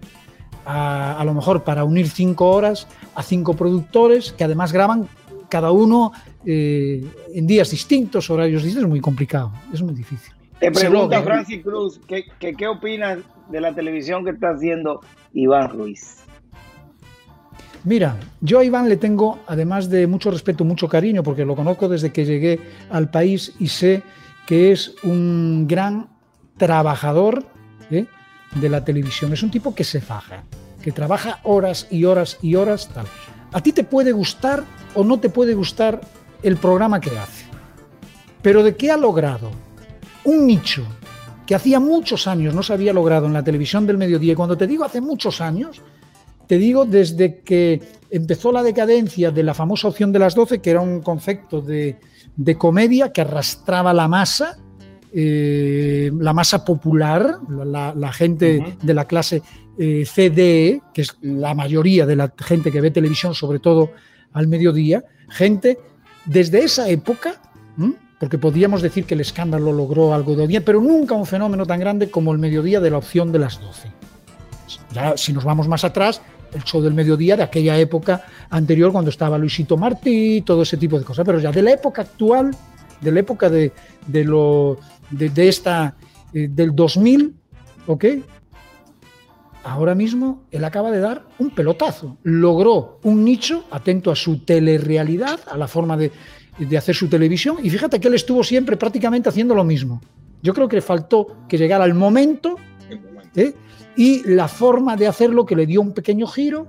a, lo mejor para unir cinco horas a cinco productores que además graban cada uno eh, en días distintos, horarios distintos, es muy complicado, es muy difícil. Te pregunta Francis Cruz, ¿qué, qué, opinas de la televisión que está haciendo Iván Ruiz? Mira, yo a Iván le tengo, además de mucho respeto, mucho cariño, porque lo conozco desde que llegué al país y sé que es un gran trabajador ¿eh? de la televisión. Es un tipo que se faja, que trabaja horas y horas y horas. A ti te puede gustar o no te puede gustar el programa que hace. Pero de qué ha logrado un nicho que hacía muchos años no se había logrado en la televisión del mediodía. Y cuando te digo hace muchos años, te digo desde que empezó la decadencia de la famosa opción de las 12, que era un concepto de comedia que arrastraba la masa, eh, la masa popular, la, gente de la clase eh, CDE, que es la mayoría de la gente que ve televisión, sobre todo al mediodía, gente desde esa época, porque podríamos decir que el escándalo logró algo de bien, pero nunca un fenómeno tan grande como el mediodía de la opción de las 12. Ya, si nos vamos más atrás, el show del mediodía de aquella época anterior cuando estaba Luisito Martí, todo ese tipo de cosas, pero ya de la época actual, de la época de, de lo, de, esta, eh, del 2000, ¿ok? Ahora mismo él acaba de dar un pelotazo. Logró un nicho atento a su telerealidad, a la forma de, de hacer su televisión, y fíjate que él estuvo siempre prácticamente haciendo lo mismo. Yo creo que le faltó que llegara el momento, ¿eh? y la forma de hacerlo que le dio un pequeño giro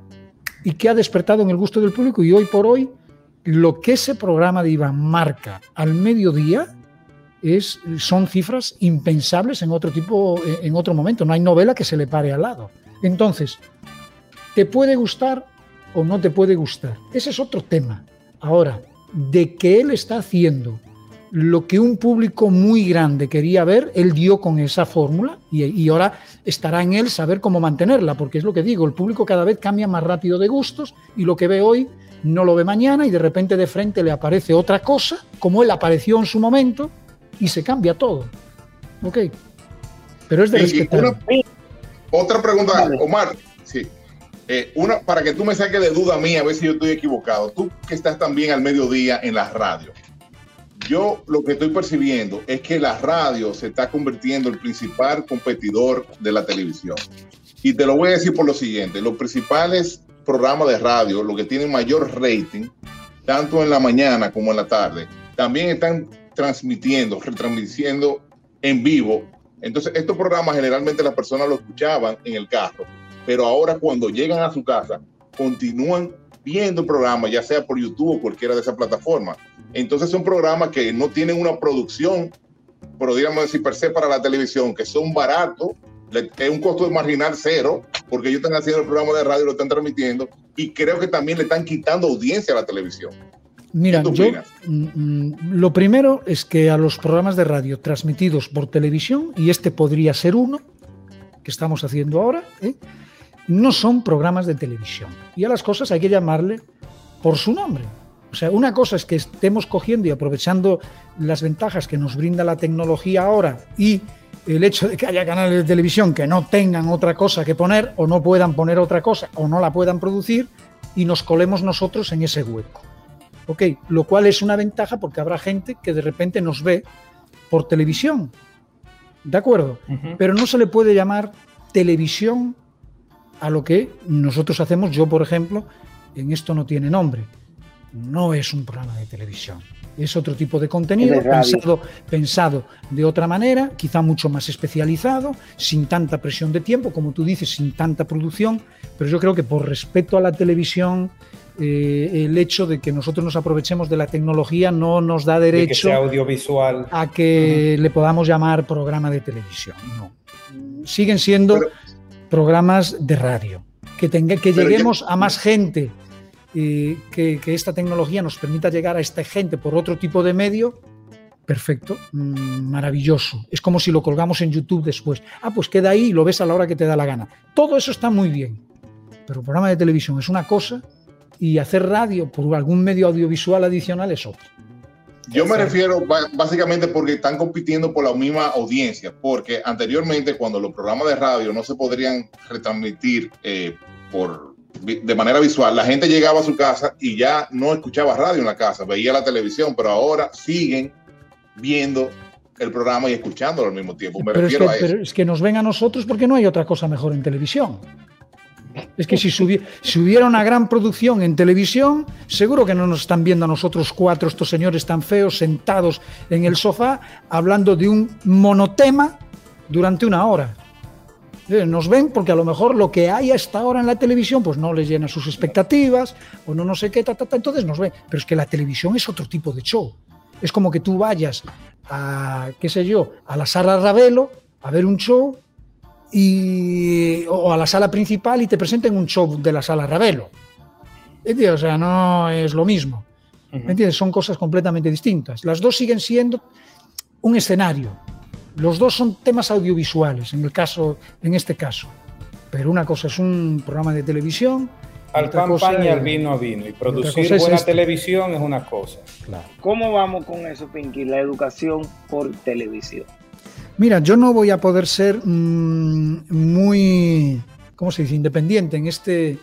y que ha despertado en el gusto del público y hoy por hoy lo que ese programa de Iván marca al mediodía es, son cifras impensables en otro tipo, en otro momento. No hay novela que se le pare al lado. Entonces, ¿te puede gustar o no te puede gustar? Ese es otro tema. Ahora, de que él está haciendo lo que un público muy grande quería ver, él dio con esa fórmula y, ahora estará en él saber cómo mantenerla, porque es lo que digo, el público cada vez cambia más rápido de gustos y lo que ve hoy no lo ve mañana y de repente de frente le aparece otra cosa, como él apareció en su momento, y se cambia todo. ¿Ok? Pero es de respetar. otra pregunta, Omar. Sí. Eh, una, para que tú me saques de duda mía, a ver si yo estoy equivocado. Tú que estás también al mediodía en la radio yo lo que estoy percibiendo es que la radio se está convirtiendo en el principal competidor de la televisión. Y te lo voy a decir por lo siguiente, los principales programas de radio, los que tienen mayor rating, tanto en la mañana como en la tarde, también están transmitiendo, retransmitiendo en vivo. Entonces, estos programas generalmente las personas lo escuchaban en el carro, pero ahora cuando llegan a su casa, continúan viendo el programa, ya sea por YouTube o cualquiera de esas plataformas. Entonces son programas que no tienen una producción, podríamos decir per se para la televisión, que son baratos, es un costo marginal cero, porque ellos están haciendo el programa de radio, lo están transmitiendo, y creo que también le están quitando audiencia a la televisión. Mira, yo mm, mm, lo primero es que a los programas de radio transmitidos por televisión, y este podría ser uno que estamos haciendo ahora, ¿eh? no son programas de televisión. Y a las cosas hay que llamarle por su nombre. O sea, una cosa es que estemos cogiendo y aprovechando las ventajas que nos brinda la tecnología ahora y el hecho de que haya canales de televisión que no tengan otra cosa que poner o no puedan poner otra cosa o no la puedan producir y nos colemos nosotros en ese hueco. ¿Ok? Lo cual es una ventaja porque habrá gente que de repente nos ve por televisión. ¿De acuerdo? Pero no se le puede llamar televisión a lo que nosotros hacemos. Yo, por ejemplo, en esto no tiene nombre. No es un programa de televisión. Es otro tipo de contenido pensado, pensado de otra manera, quizá mucho más especializado, sin tanta presión de tiempo, como tú dices, sin tanta producción. Pero yo creo que por respeto a la televisión, eh, el hecho de que nosotros nos aprovechemos de la tecnología no nos da derecho audiovisual. a que le podamos llamar programa de televisión. No. Siguen siendo programas de radio, que, tenga, que lleguemos a más gente, y que, esta tecnología nos permita llegar a esta gente por otro tipo de medio, perfecto, mm, maravilloso. Es como si lo colgamos en YouTube después. Ah, pues queda ahí y lo ves a la hora que te da la gana. Todo eso está muy bien, pero el programa de televisión es una cosa y hacer radio por algún medio audiovisual adicional es otra. Yo me refiero básicamente porque están compitiendo por la misma audiencia, porque anteriormente cuando los programas de radio no se podrían retransmitir eh, por, de manera visual, la gente llegaba a su casa y ya no escuchaba radio en la casa, veía la televisión, pero ahora siguen viendo el programa y escuchándolo al mismo tiempo. Me refiero a eso. pero es que nos ven a nosotros porque no hay otra cosa mejor en televisión. Es que si, hubiera una gran producción en televisión, seguro que no nos están viendo a nosotros cuatro, estos señores tan feos, sentados en el sofá, hablando de un monotema durante una hora. Eh, nos ven porque a lo mejor lo que hay hasta ahora en la televisión pues no les llena sus expectativas o no no sé qué, ta, entonces nos ven. Pero es que la televisión es otro tipo de show. Es como que tú vayas a, qué sé yo, a la sala Ravelo a ver un show y, o a la sala principal y te presenten un show de la sala Ravelo. O sea, no es lo mismo. ¿Me entiendes? Son cosas completamente distintas. Las dos siguen siendo un escenario. Los dos son temas audiovisuales, en, el caso, en este caso. Pero una cosa es un programa de televisión Al pan, pan y al vino a vino. Y producir buena televisión es una cosa. Claro. ¿Cómo vamos con eso, Pinky? La educación por televisión. Mira, yo no voy a poder ser mm, muy, ¿cómo se dice?, independiente en este,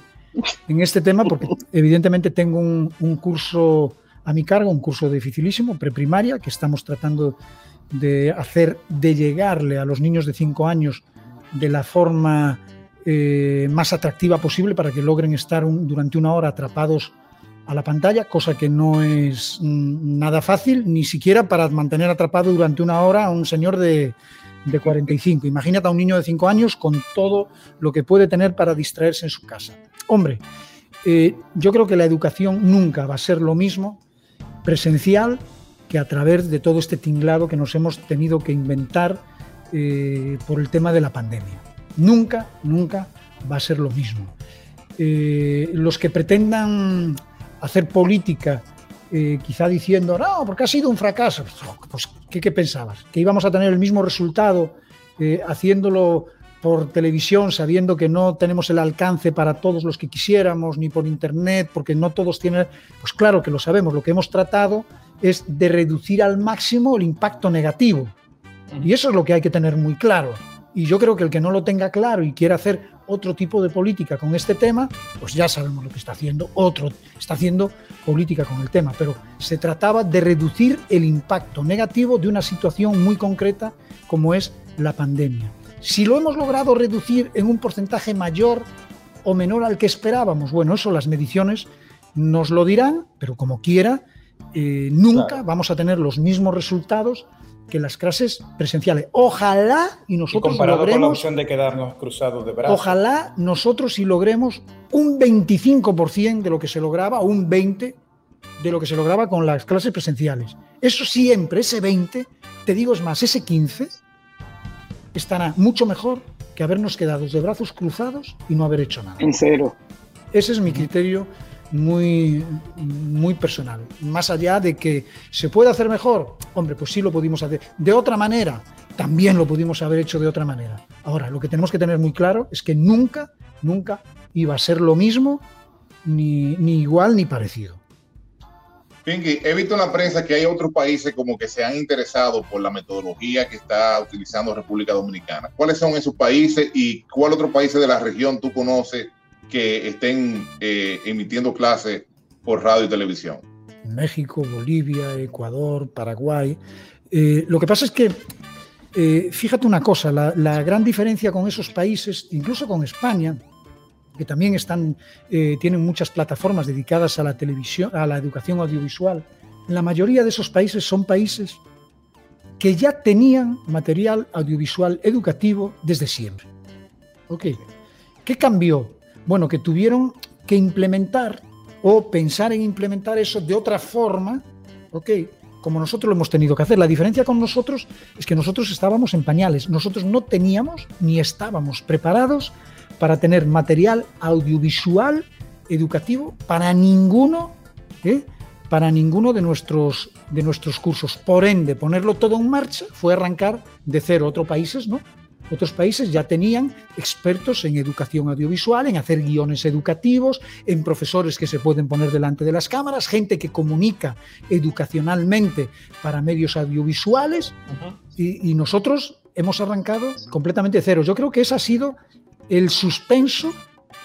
en este tema, porque [laughs] evidentemente tengo un, un curso a mi cargo, un curso dificilísimo, preprimaria, que estamos tratando de hacer, de llegarle a los niños de 5 años de la forma eh, más atractiva posible para que logren estar durante una hora atrapados a la pantalla, cosa que no es mm, nada fácil, ni siquiera para mantener atrapado durante una hora a un señor de, de 45. Imagínate a un niño de 5 años con todo lo que puede tener para distraerse en su casa. Hombre, eh, yo creo que la educación nunca va a ser lo mismo presencial que a través de todo este tinglado que nos hemos tenido que inventar eh, por el tema de la pandemia. Nunca, nunca va a ser lo mismo. Eh, los que pretendan hacer política, eh, quizá diciendo, no, porque ha sido un fracaso, pues, ¿qué, ¿qué, pensabas? ¿Que íbamos a tener el mismo resultado haciéndolo por televisión, sabiendo que no tenemos el alcance para todos los que quisiéramos, ni por internet, porque no todos tienen... Pues claro que lo sabemos, lo que hemos tratado es de reducir al máximo el impacto negativo. Y eso es lo que hay que tener muy claro. Y yo creo que el que no lo tenga claro y quiera hacer otro tipo de política con este tema, pues ya sabemos lo que está haciendo otro, está haciendo política con el tema, pero se trataba de reducir el impacto negativo de una situación muy concreta como es la pandemia. Si lo hemos logrado reducir en un porcentaje mayor o menor al que esperábamos, bueno, eso las mediciones nos lo dirán, pero como quiera, eh, nunca vamos a tener los mismos resultados que las clases presenciales. Ojalá y nosotros logremos. Con la opción de quedarnos cruzados de brazos. Ojalá nosotros si logremos un 25% de lo que se lograba, un 20% de lo que se lograba con las clases presenciales. Eso siempre, ese 20, te digo es más, ese 15 estará mucho mejor que habernos quedado de brazos cruzados y no haber hecho nada. En cero. Ese es mi criterio muy, muy personal. Más allá de que se puede hacer mejor, hombre, pues sí lo pudimos hacer. De otra manera, también lo pudimos haber hecho de otra manera. Ahora, lo que tenemos que tener muy claro es que nunca, nunca iba a ser lo mismo, ni, ni igual, ni parecido. Pinky, he visto en la prensa que hay otros países como que se han interesado por la metodología que está utilizando República Dominicana. ¿Cuáles son esos países y cuál otro país de la región tú conoces que estén eh, emitiendo clases por radio y televisión? México, Bolivia, Ecuador, Paraguay. Eh, lo que pasa es que, eh, fíjate una cosa, la, gran diferencia con esos países, incluso con España, que también están, tienen muchas plataformas dedicadas a la televisión, a la educación audiovisual, la mayoría de esos países son países que ya tenían material audiovisual educativo desde siempre. ¿Qué cambió? Bueno, que tuvieron que implementar o pensar en implementar eso de otra forma, ¿ok? Como nosotros lo hemos tenido que hacer. La diferencia con nosotros es que nosotros estábamos en pañales. Nosotros no teníamos ni estábamos preparados para tener material audiovisual educativo para ninguno, ¿eh? para ninguno de nuestros, de nuestros cursos. Por ende, ponerlo todo en marcha fue arrancar de cero. Otros países, ¿no? Otros países ya tenían expertos en educación audiovisual, en hacer guiones educativos, en profesores que se pueden poner delante de las cámaras, gente que comunica educacionalmente para medios audiovisuales y, nosotros hemos arrancado completamente de cero. Yo creo que ese ha sido el suspenso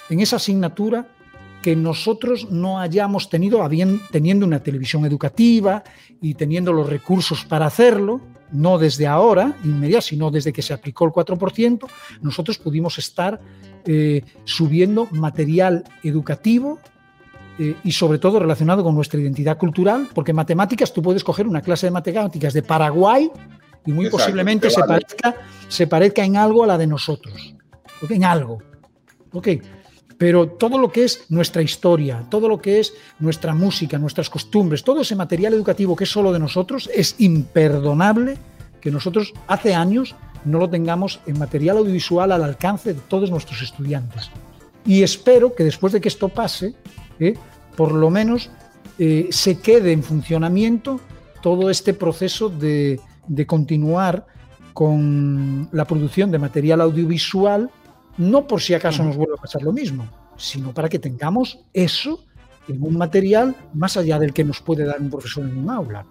en esa asignatura que nosotros no hayamos tenido, teniendo una televisión educativa y teniendo los recursos para hacerlo, no desde ahora, inmediato, sino desde que se aplicó el 4%, nosotros pudimos estar eh, subiendo material educativo eh, y sobre todo relacionado con nuestra identidad cultural, porque matemáticas, tú puedes coger una clase de matemáticas de Paraguay y muy posiblemente se, parezca, se parezca en algo a la de nosotros, en algo. Okay. Pero todo lo que es nuestra historia, todo lo que es nuestra música, nuestras costumbres, todo ese material educativo que es solo de nosotros, es imperdonable que nosotros hace años no lo tengamos en material audiovisual al alcance de todos nuestros estudiantes. Y espero que después de que esto pase, eh, por lo menos eh, se quede en funcionamiento todo este proceso de, de continuar con la producción de material audiovisual no por si acaso nos vuelve a pasar lo mismo, sino para que tengamos eso en un material más allá del que nos puede dar un profesor en un aula.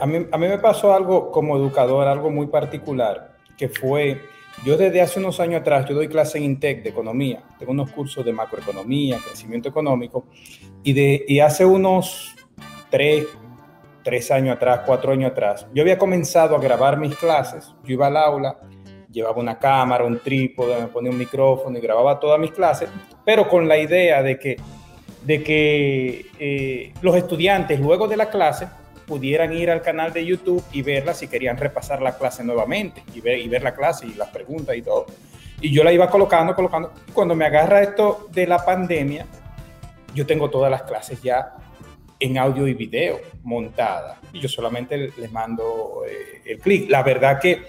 a, mí, a mí me pasó algo como educador, algo muy particular, que fue, yo desde hace unos años atrás, yo doy clase en INTEC de economía, tengo unos cursos de macroeconomía, crecimiento económico, y, de, y hace unos tres, tres años atrás, cuatro años atrás, yo había comenzado a grabar mis clases, yo iba al aula, llevaba una cámara, un trípode, me ponía un micrófono y grababa todas mis clases, pero con la idea de que de que eh, los estudiantes luego de la clase pudieran ir al canal de YouTube y verla si querían repasar la clase nuevamente y ver, y ver la clase y las preguntas y todo. Y yo la iba colocando, colocando. Cuando me agarra esto de la pandemia, yo tengo todas las clases ya en audio y video montadas. Y yo solamente les mando eh, el clic. La verdad que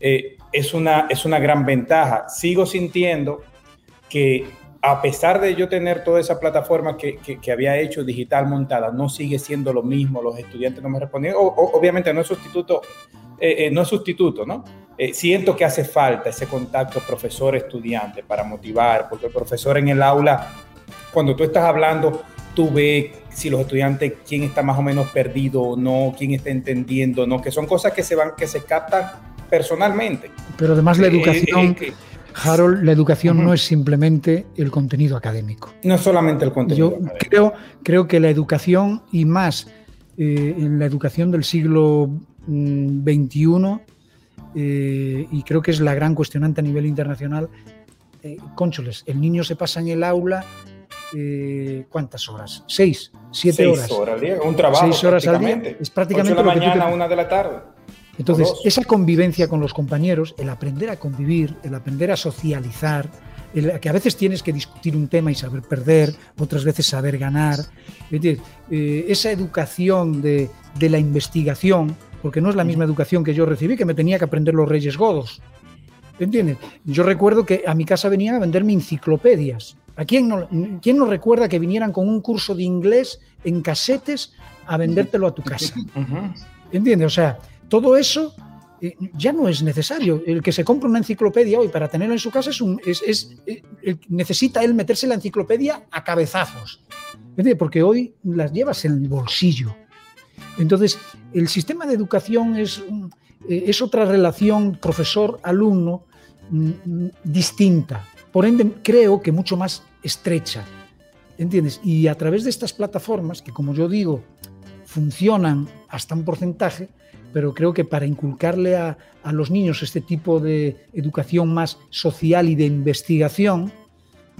eh, es, una, es una gran ventaja. Sigo sintiendo que a pesar de yo tener toda esa plataforma que, que, había hecho digital montada, no sigue siendo lo mismo, los estudiantes no me responden, obviamente no es sustituto, eh, eh, no es sustituto, ¿no? Eh, siento que hace falta ese contacto profesor-estudiante para motivar, porque el profesor en el aula, cuando tú estás hablando, tú ves si los estudiantes, quién está más o menos perdido o no, quién está entendiendo o no, que son cosas que se van, que se captan personalmente. Pero además la educación... Harold, la educación no es simplemente el contenido académico. No es solamente el contenido. Yo creo, creo que la educación y más eh, en la educación del siglo XXI, mm, eh, y creo que es la gran cuestionante a nivel internacional, eh, concholes, el niño se pasa en el aula ¿cuántas horas? ¿Seis? ¿Siete Seis horas? horas al día, un trabajo. Seis horas al día. Es prácticamente. Ocho de la mañana, una de la tarde. Entonces, esa convivencia con los compañeros, el aprender a convivir, el aprender a socializar, el, que a veces tienes que discutir un tema y saber perder, otras veces saber ganar, eh, esa educación de, la investigación, porque no es la misma educación que yo recibí, que me tenía que aprender los Reyes Godos. ¿Entiendes? Yo recuerdo que a mi casa venían a venderme enciclopedias. ¿A quién no, quién no recuerda que vinieran con un curso de inglés en casetes a vendértelo a tu [laughs] casa? ¿Entiendes? O sea, todo eso eh, ya no es necesario. El que se compra una enciclopedia hoy para tenerla en su casa es un, eh, necesita él meterse la enciclopedia a cabezazos. Porque hoy las llevas en el bolsillo. Entonces, el sistema de educación es, eh, es otra relación profesor-alumno mm, mm, distinta. Por ende, creo que mucho más estrecha. ¿Entiendes? Y a través de estas plataformas, que como yo digo, funcionan hasta un porcentaje, pero creo que para inculcarle a, a, los niños este tipo de educación más social y de investigación,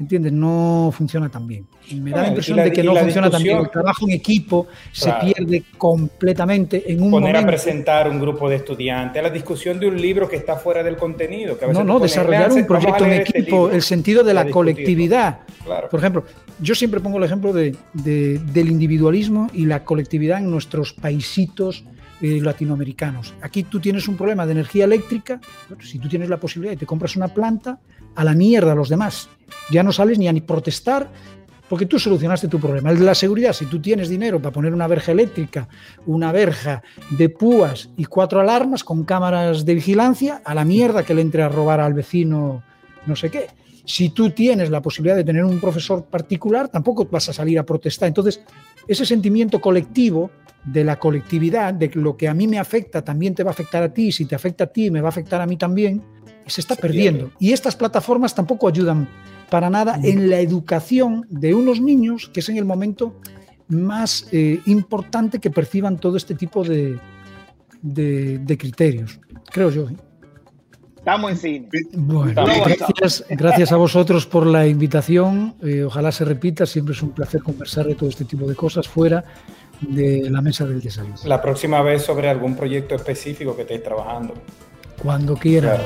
¿entiendes? No funciona tan bien. me da la impresión de que no funciona tan bien. El trabajo en equipo se pierde completamente en un Poner a presentar un grupo de estudiantes, la discusión de un libro que está fuera del contenido. no, no, desarrollar un proyecto en este equipo, el sentido de la colectividad. Por ejemplo, yo siempre pongo el ejemplo de, de, del individualismo y la colectividad en nuestros paisitos eh, latinoamericanos. Aquí tú tienes un problema de energía eléctrica, si tú tienes la posibilidad y te compras una planta, a la mierda a los demás. Ya no sales ni a ni protestar porque tú solucionaste tu problema. El de la seguridad, si tú tienes dinero para poner una verja eléctrica, una verja de púas y cuatro alarmas con cámaras de vigilancia, a la mierda que le entre a robar al vecino no sé qué. Si tú tienes la posibilidad de tener un profesor particular, tampoco vas a salir a protestar. Entonces, ese sentimiento colectivo de la colectividad, de lo que a mí me afecta también te va a afectar a ti, si te afecta a ti me va a afectar a mí también, se está perdiendo. Y estas plataformas tampoco ayudan para nada en la educación de unos niños, que es en el momento más eh, importante que perciban todo este tipo de, de, criterios, creo yo. ¿eh? Estamos en cine. Bueno, gracias, gracias, a vosotros por la invitación. Eh, ojalá se repita. Siempre es un placer conversar de todo este tipo de cosas fuera de la mesa del desayuno. La próxima vez sobre algún proyecto específico que estéis trabajando. Cuando quiera.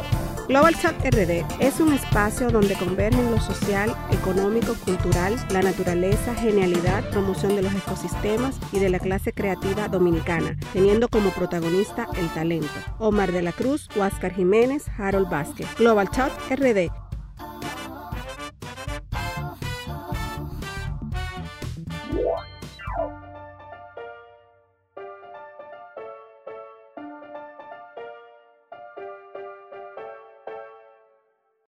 Global Chat RD es un espacio donde convergen lo social, económico, cultural, la naturaleza, genialidad, promoción de los ecosistemas y de la clase creativa dominicana, teniendo como protagonista el talento. Omar de la Cruz, Huáscar Jiménez, Harold Vázquez. Global Chat RD